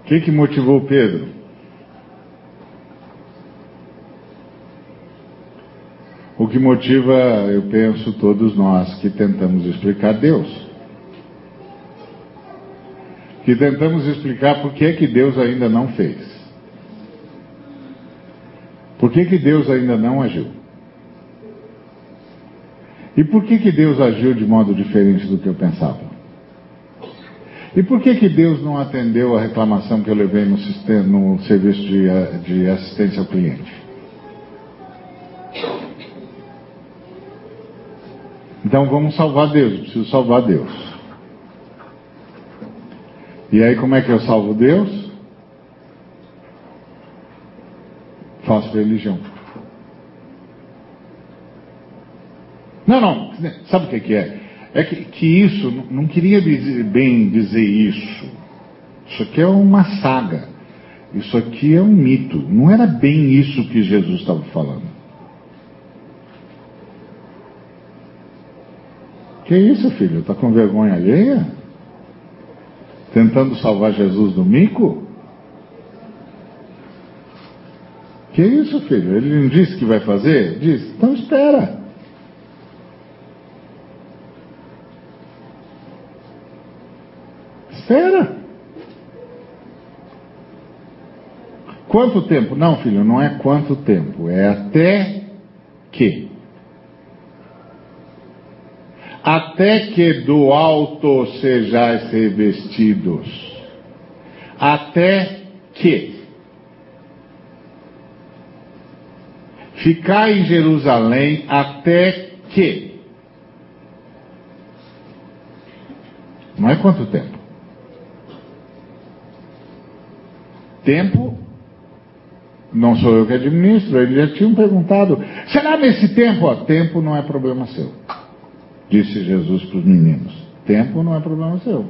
[SPEAKER 2] O que, que motivou Pedro? O que motiva, eu penso, todos nós que tentamos explicar Deus que tentamos explicar por que, que Deus ainda não fez. Por que, que Deus ainda não agiu? E por que, que Deus agiu de modo diferente do que eu pensava? E por que, que Deus não atendeu a reclamação que eu levei no, sistema, no serviço de, de assistência ao cliente? Então vamos salvar Deus, eu preciso salvar Deus. E aí, como é que eu salvo Deus? Faço religião. Não, não, sabe o que, que é? É que, que isso, não queria dizer, bem dizer isso. Isso aqui é uma saga. Isso aqui é um mito. Não era bem isso que Jesus estava falando. Que isso, filho? Está com vergonha alheia? Tentando salvar Jesus do mico? Que isso, filho? Ele não disse que vai fazer? Diz, então espera. Espera. Quanto tempo? Não, filho, não é quanto tempo, é até que até que do alto sejais revestidos, até que ficar em Jerusalém até que não é quanto tempo? Tempo não sou eu que administro, eles já tinham perguntado. Será nesse tempo? Ó, tempo não é problema seu. Disse Jesus para os meninos: Tempo não é problema seu.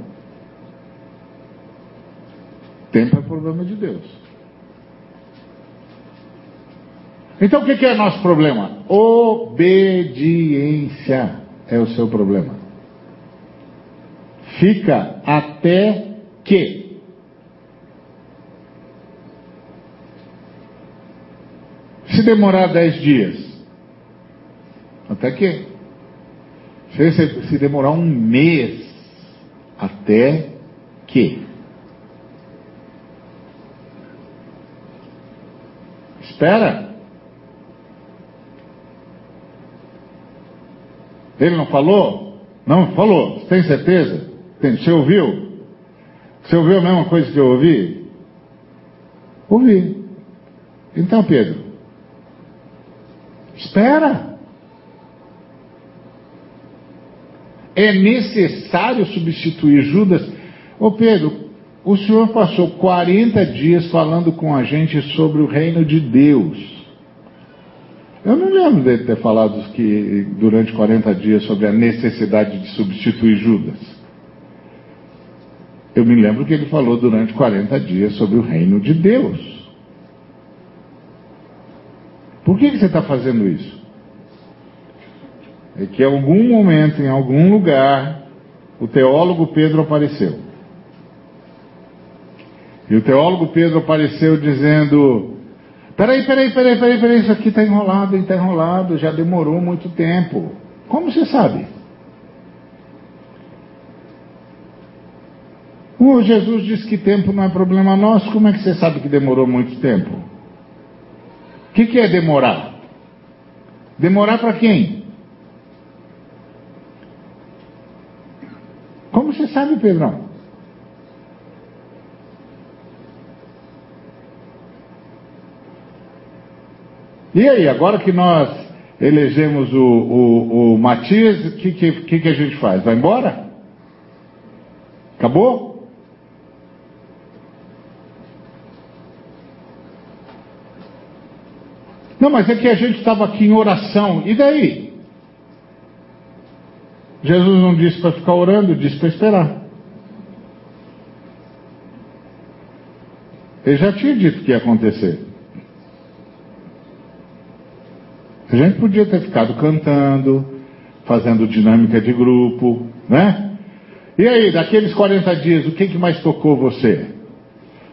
[SPEAKER 2] Tempo é problema de Deus. Então o que é nosso problema? Obediência é o seu problema. Fica até que. Se demorar dez dias, até que? Se, se demorar um mês até que espera. Ele não falou? Não, falou. Você tem certeza? Tem. Você ouviu? Você ouviu a mesma coisa que eu ouvi? Ouvi. Então, Pedro, espera. É necessário substituir Judas? Ô Pedro, o senhor passou 40 dias falando com a gente sobre o reino de Deus. Eu não lembro dele ter falado que durante 40 dias sobre a necessidade de substituir Judas. Eu me lembro que ele falou durante 40 dias sobre o reino de Deus. Por que, que você está fazendo isso? É que em algum momento, em algum lugar, o teólogo Pedro apareceu. E o teólogo Pedro apareceu dizendo: Peraí, peraí, peraí, peraí, peraí, isso aqui está enrolado, está enrolado, já demorou muito tempo. Como você sabe? O Jesus disse que tempo não é problema nosso, como é que você sabe que demorou muito tempo? O que, que é demorar? Demorar para quem? Como você sabe, Pedrão? E aí, agora que nós elegemos o, o, o Matias, o que, que, que a gente faz? Vai embora? Acabou? Não, mas é que a gente estava aqui em oração. E daí? Jesus não disse para ficar orando, disse para esperar. Ele já tinha dito que ia acontecer. A gente podia ter ficado cantando, fazendo dinâmica de grupo, né? E aí, daqueles 40 dias, o que, que mais tocou você?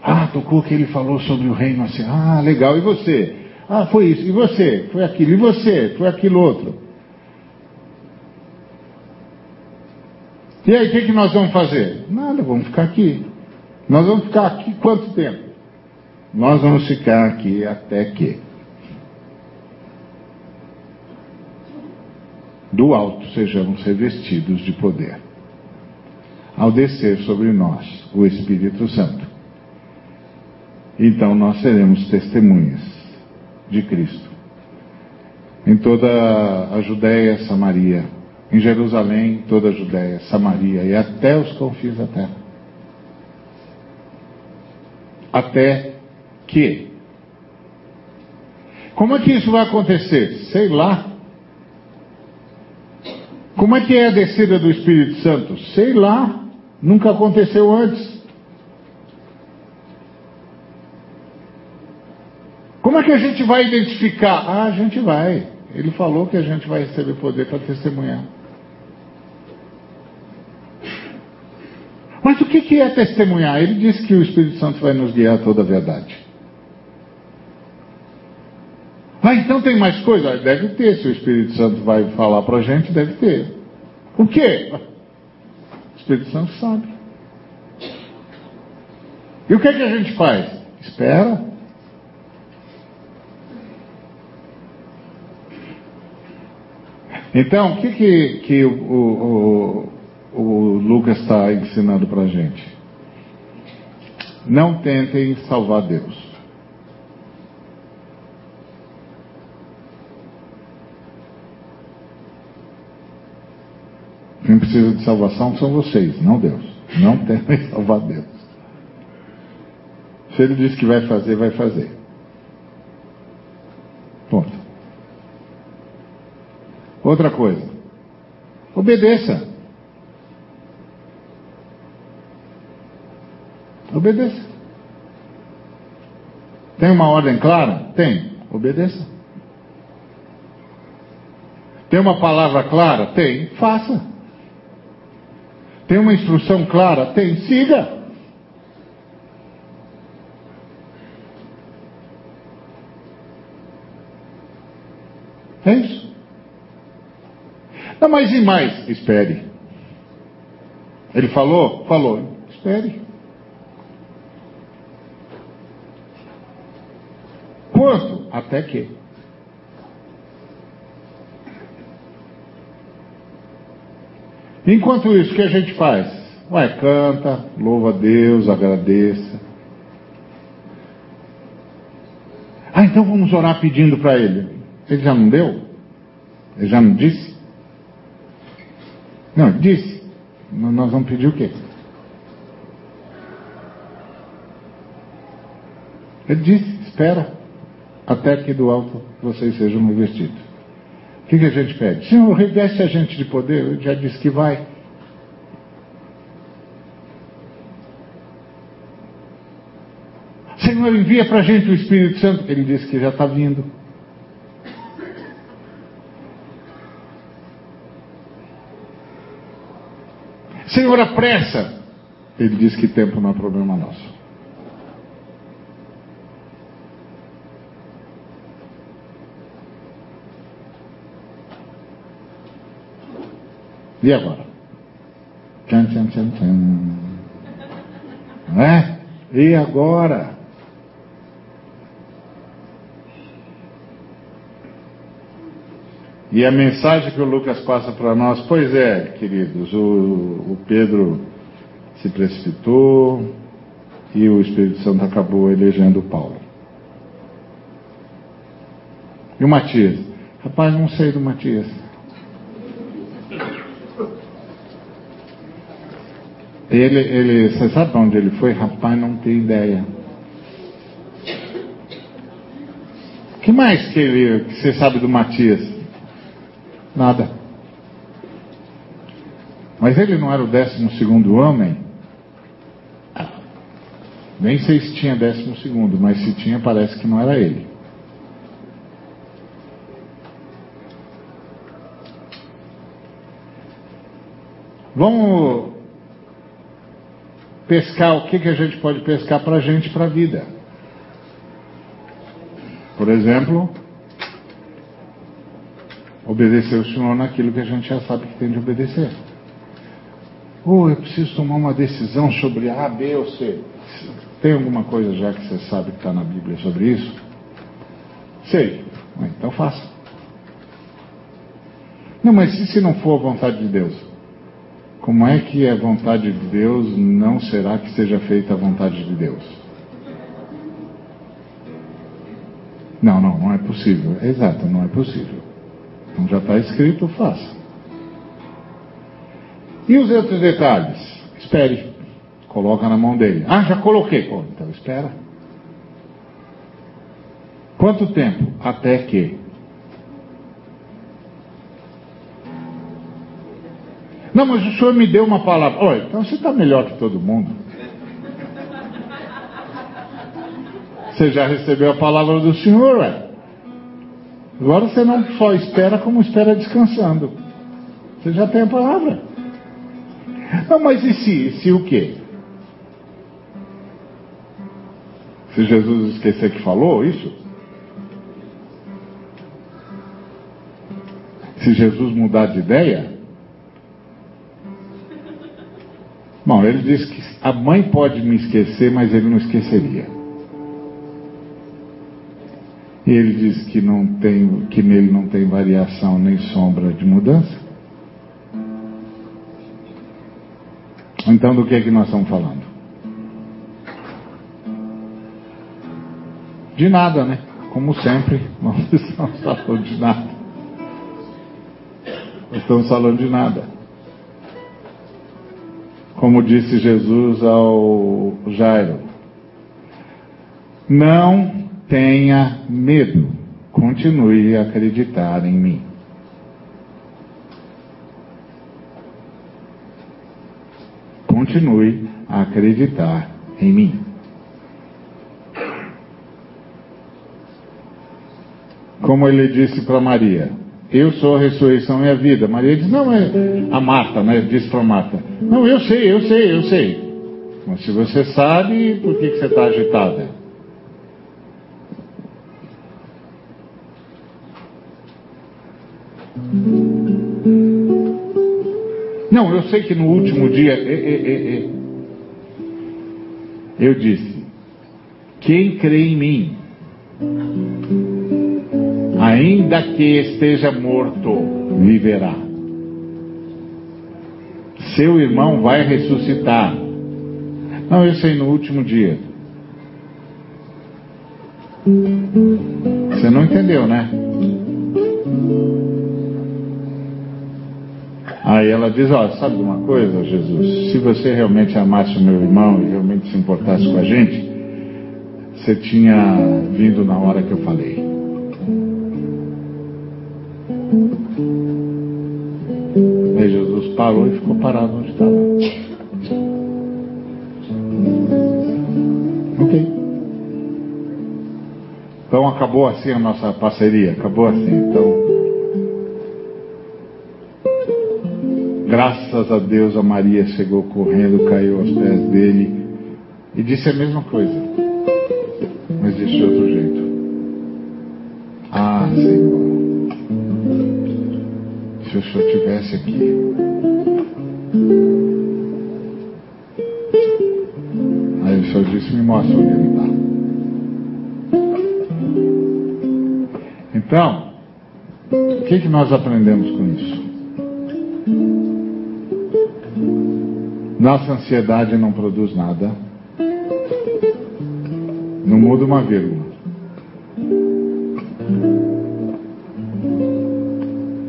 [SPEAKER 2] Ah, tocou que ele falou sobre o reino assim. Ah, legal. E você? Ah, foi isso. E você? Foi aquilo. E você? Foi aquilo outro. E aí, o que, que nós vamos fazer? Nada, vamos ficar aqui. Nós vamos ficar aqui quanto tempo? Nós vamos ficar aqui até que do alto sejamos revestidos de poder. Ao descer sobre nós o Espírito Santo, então nós seremos testemunhas de Cristo. Em toda a Judéia, Samaria, em Jerusalém, toda a Judéia, Samaria e até os confins da terra. Até que. Como é que isso vai acontecer? Sei lá. Como é que é a descida do Espírito Santo? Sei lá, nunca aconteceu antes. Como é que a gente vai identificar? Ah, a gente vai. Ele falou que a gente vai receber poder para testemunhar. Mas o que é testemunhar? Ele disse que o Espírito Santo vai nos guiar a toda a verdade. Ah, então tem mais coisa? Deve ter, se o Espírito Santo vai falar para a gente, deve ter. O quê? O Espírito Santo sabe. E o que, é que a gente faz? Espera. Então, o que, que, que o, o, o, Lucas está ensinando para a gente? Não tentem salvar Deus. Quem precisa de salvação são vocês, não Deus. Não tentem salvar Deus. Se ele diz que vai fazer, vai fazer. Ponto. Outra coisa. Obedeça. Obedeça. Tem uma ordem clara? Tem. Obedeça. Tem uma palavra clara? Tem. Faça. Tem uma instrução clara? Tem. Siga. É isso. Não, mas e mais? Espere. Ele falou? Falou. Espere. Quanto? Até que. Enquanto isso, o que a gente faz? Ué, canta, louva a Deus, agradeça. Ah, então vamos orar pedindo para ele. Ele já não deu? Ele já não disse? Não, disse. Nós vamos pedir o quê? Ele disse, espera até que do alto vocês sejam revestidos. O que, que a gente pede? Senhor, reveste a gente de poder. Ele já disse que vai. Senhor, envia para a gente o Espírito Santo. Ele disse que já está vindo. Senhor, apressa. Ele disse que tempo não é problema nosso. E agora? Tchan, tchan, tchan, tchan. Não é? E agora? E a mensagem que o Lucas passa para nós, pois é, queridos, o, o Pedro se precipitou e o Espírito Santo acabou elegendo Paulo. E o Matias? Rapaz, não sei do Matias. Ele, ele, você sabe para onde ele foi? Rapaz, não tem ideia. O que mais que, ele, que você sabe do Matias? Nada. Mas ele não era o décimo segundo homem? Nem sei se tinha décimo segundo, mas se tinha, parece que não era ele. Vamos pescar, o que, que a gente pode pescar para a gente, para a vida? Por exemplo, obedecer o Senhor naquilo que a gente já sabe que tem de obedecer. Ou oh, eu preciso tomar uma decisão sobre A, B ou C. Tem alguma coisa já que você sabe que está na Bíblia sobre isso? Sei. Então faça. Não, mas e se não for a vontade de Deus? Como é que a vontade de Deus não será que seja feita a vontade de Deus? Não, não, não é possível. Exato, não é possível. Então já está escrito, faça. E os outros detalhes? Espere. Coloca na mão dele. Ah, já coloquei. Então espera. Quanto tempo? Até que. Não, mas o senhor me deu uma palavra. Olha, então você está melhor que todo mundo. Você já recebeu a palavra do senhor, ué. Agora você não só espera, como espera descansando. Você já tem a palavra. Não, mas e se? Se o quê? Se Jesus esquecer que falou isso? Se Jesus mudar de ideia? Bom, ele diz que a mãe pode me esquecer, mas ele não esqueceria. Ele diz que, não tem, que nele não tem variação nem sombra de mudança. Então, do que é que nós estamos falando? De nada, né? Como sempre, nós estamos falando de nada. Nós estamos falando de nada. Como disse Jesus ao Jairo: Não tenha medo, continue a acreditar em mim. Continue a acreditar em mim. Como ele disse para Maria, eu sou a ressurreição e a vida. Maria diz, não, é a Marta, né? Disse para Marta, não, eu sei, eu sei, eu sei. Mas se você sabe, por que, que você está agitada? Não, eu sei que no último dia eu disse: quem crê em mim, ainda que esteja morto, viverá. Seu irmão vai ressuscitar. Não, eu sei no último dia. Você não entendeu, né? Aí ela diz, ó, sabe uma coisa, Jesus? Se você realmente amasse o meu irmão e realmente se importasse com a gente, você tinha vindo na hora que eu falei. Aí Jesus parou e ficou parado onde estava. Ok. Então acabou assim a nossa parceria, acabou assim. Então, graças a Deus a Maria chegou correndo, caiu aos pés dele e disse a mesma coisa, mas disse de outro jeito. Ah, Senhor, se o Senhor estivesse aqui. Aí o Senhor disse, me mostra onde ele está. Então, o que, que nós aprendemos com isso? Nossa ansiedade não produz nada. Não muda uma vírgula.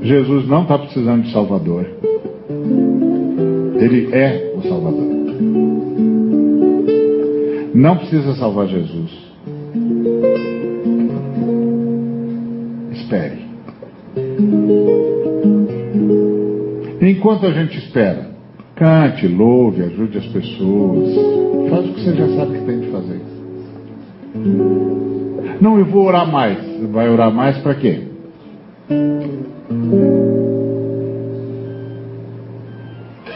[SPEAKER 2] Jesus não está precisando de Salvador. Ele é o Salvador. Não precisa salvar Jesus. espere. Enquanto a gente espera, cante, louve, ajude as pessoas. Faz o que você já sabe que tem de fazer. Não, eu vou orar mais. Vai orar mais para quê?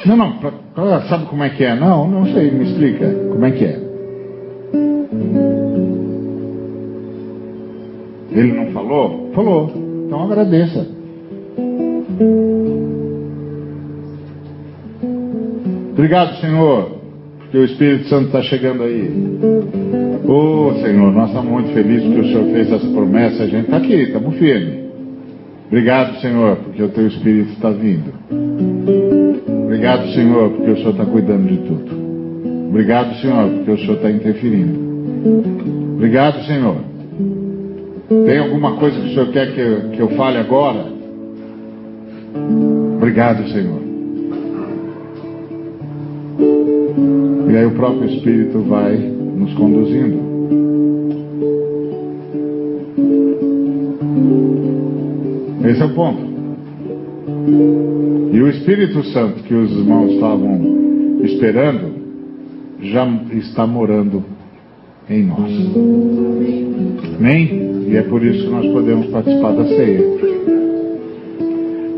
[SPEAKER 2] Não, não, pra, pra, sabe como é que é? Não, não sei, me explica. Como é que é? Ele não falou? Falou. Então agradeça. Obrigado, Senhor, porque o Espírito Santo está chegando aí. Ô oh, Senhor, nós estamos muito felizes porque o Senhor fez essa promessa. A gente está aqui, estamos firmes. Obrigado, Senhor, porque o teu Espírito está vindo. Obrigado, Senhor, porque o Senhor está cuidando de tudo. Obrigado, Senhor, porque o Senhor está interferindo. Obrigado, Senhor tem alguma coisa que o Senhor quer que eu, que eu fale agora? Obrigado, Senhor. E aí o próprio Espírito vai nos conduzindo. É o ponto. E o Espírito Santo que os irmãos estavam esperando já está morando em nós. Amém? E é por isso que nós podemos participar da ceia.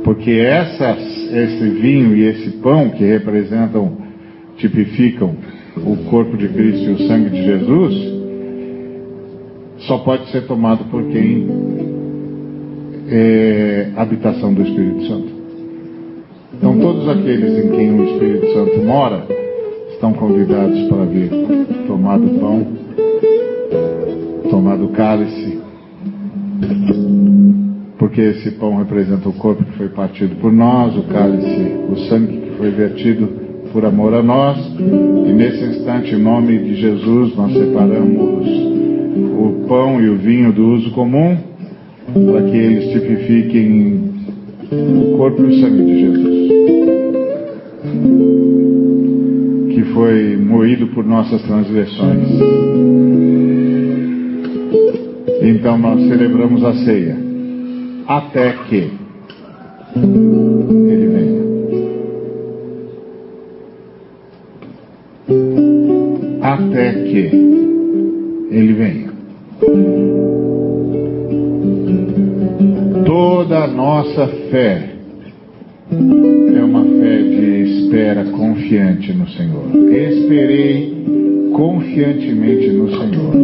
[SPEAKER 2] Porque essas, esse vinho e esse pão que representam, tipificam o corpo de Cristo e o sangue de Jesus, só pode ser tomado por quem é habitação do Espírito Santo. Então, todos aqueles em quem o Espírito Santo mora estão convidados para vir tomar do pão, tomar do cálice porque esse pão representa o corpo que foi partido por nós, o cálice, o sangue que foi vertido por amor a nós. E nesse instante, em nome de Jesus, nós separamos o pão e o vinho do uso comum, para que eles tipifiquem o corpo e o sangue de Jesus, que foi moído por nossas transgressões. Então nós celebramos a ceia até que ele venha. Até que ele venha. Nossa fé é uma fé de espera confiante no Senhor. Esperei confiantemente no Senhor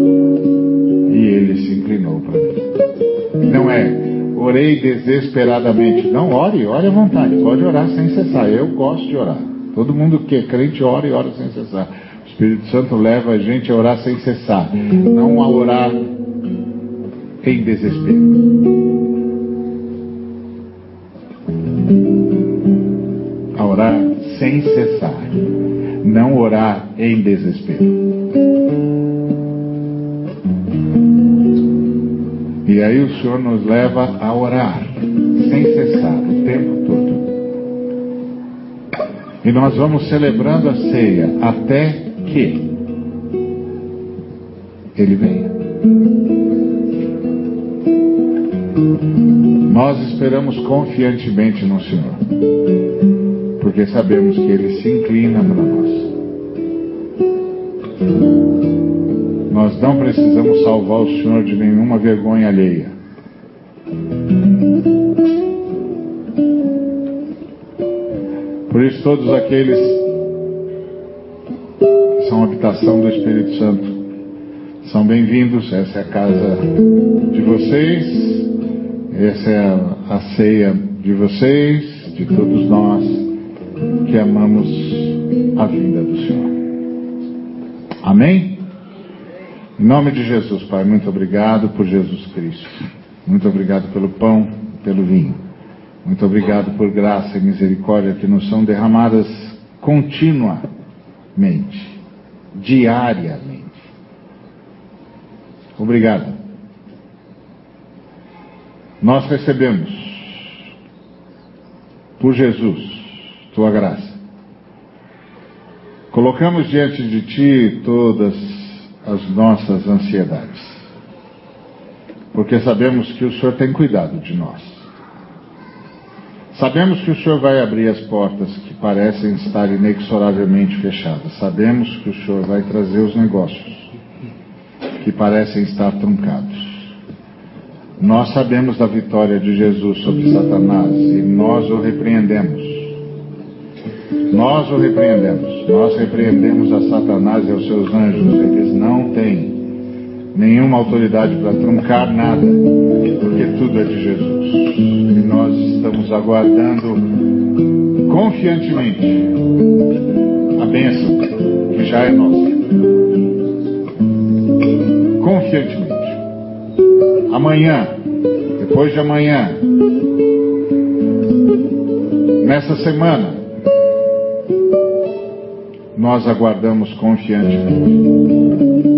[SPEAKER 2] e ele se inclinou para mim. Não é orei desesperadamente. Não, ore, ore à vontade, pode orar sem cessar. Eu gosto de orar. Todo mundo que é crente ora e ora sem cessar. O Espírito Santo leva a gente a orar sem cessar, não a orar em desespero. Sem cessar, não orar em desespero. E aí o Senhor nos leva a orar sem cessar o tempo todo. E nós vamos celebrando a ceia até que Ele venha. Nós esperamos confiantemente no Senhor, porque sabemos que Ele se inclina para nós. Nós não precisamos salvar o Senhor de nenhuma vergonha alheia. Por isso, todos aqueles que são habitação do Espírito Santo são bem-vindos. Essa é a casa de vocês. Essa é a, ceia de vocês, de todos nós que amamos a vinda do Senhor. Amém? Em nome de Jesus, Pai, muito obrigado por Jesus Cristo. Muito obrigado pelo pão, pelo vinho. Muito obrigado por graça e misericórdia que nos são derramadas continuamente, diariamente. Obrigado nós recebemos por Jesus tua graça. Colocamos diante de ti todas as nossas ansiedades, porque sabemos que o Senhor tem cuidado de nós. Sabemos que o Senhor vai abrir as portas que parecem estar inexoravelmente fechadas. Sabemos que o Senhor vai trazer os negócios que parecem estar truncados. Nós sabemos da vitória de Jesus sobre Satanás e nós o repreendemos. Nós o repreendemos. Nós repreendemos a Satanás e aos seus anjos. Eles não têm nenhuma autoridade para truncar nada, porque tudo é de Jesus. E nós estamos aguardando confiantemente a bênção que já é nossa. Confiantemente. Amanhã, depois de amanhã, nessa semana, nós aguardamos confiantemente.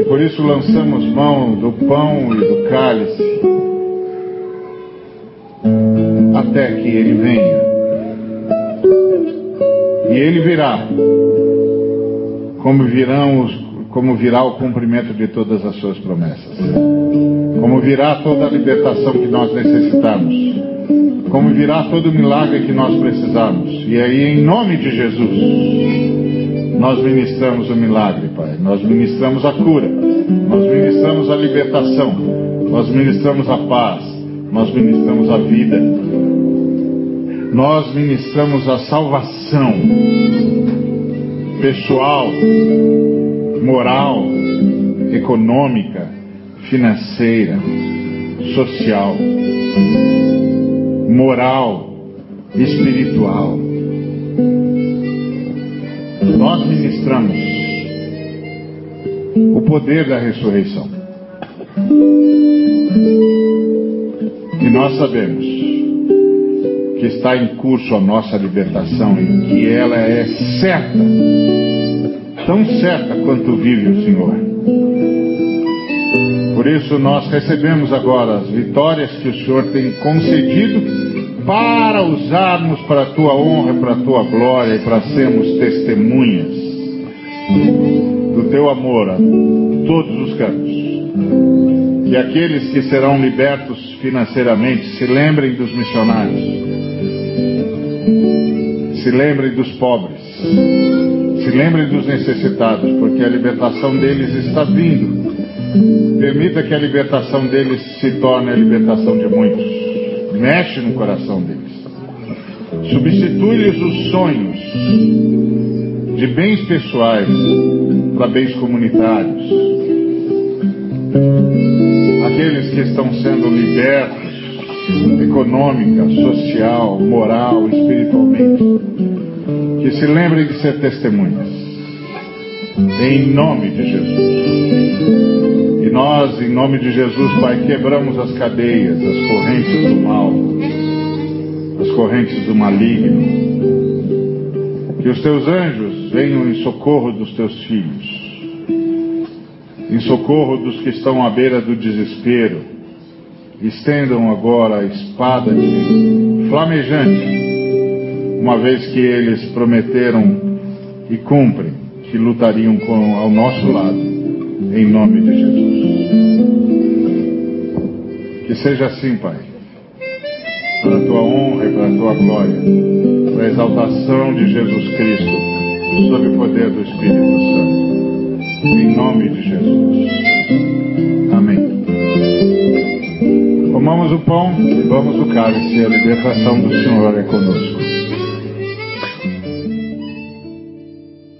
[SPEAKER 2] E por isso lançamos mão do pão e do cálice até que ele venha. E ele virá, como virão os como virá o cumprimento de todas as suas promessas, como virá toda a libertação que nós necessitamos, como virá todo o milagre que nós precisamos. E aí, em nome de Jesus, nós ministramos o milagre, Pai. Nós ministramos a cura, nós ministramos a libertação, nós ministramos a paz, nós ministramos a vida, nós ministramos a salvação pessoal moral, econômica, financeira, social, moral, espiritual. Nós ministramos o poder da ressurreição. E nós sabemos que está em curso a nossa libertação e que ela é certa tão certa quanto vive o Senhor. Por isso nós recebemos agora as vitórias que o Senhor tem concedido para usarmos para a tua honra, para a tua glória e para sermos testemunhas do teu amor a todos os cantos. Que aqueles que serão libertos financeiramente se lembrem dos missionários, se lembrem dos pobres, se lembrem dos necessitados, porque a libertação deles está vindo. Permita que a libertação deles se torne a libertação de muitos. Mexe no coração deles. Substitui-lhes os sonhos de bens pessoais para bens comunitários. Aqueles que estão sendo libertos econômica, social, moral, espiritualmente que se lembrem de ser testemunhas. Em nome de Jesus. Nós, em nome de Jesus, Pai, quebramos as cadeias, as correntes do mal, as correntes do maligno. Que os teus anjos venham em socorro dos teus filhos, em socorro dos que estão à beira do desespero. Estendam agora a espada de flamejante, uma vez que eles prometeram e cumprem que lutariam com, ao nosso lado, em nome de Jesus. Que seja assim, Pai, para a tua honra e para a tua glória, para a exaltação de Jesus Cristo, sob o poder do Espírito Santo. Em nome de Jesus. Amém. Tomamos o pão e vamos o cálice, a libertação do Senhor é conosco.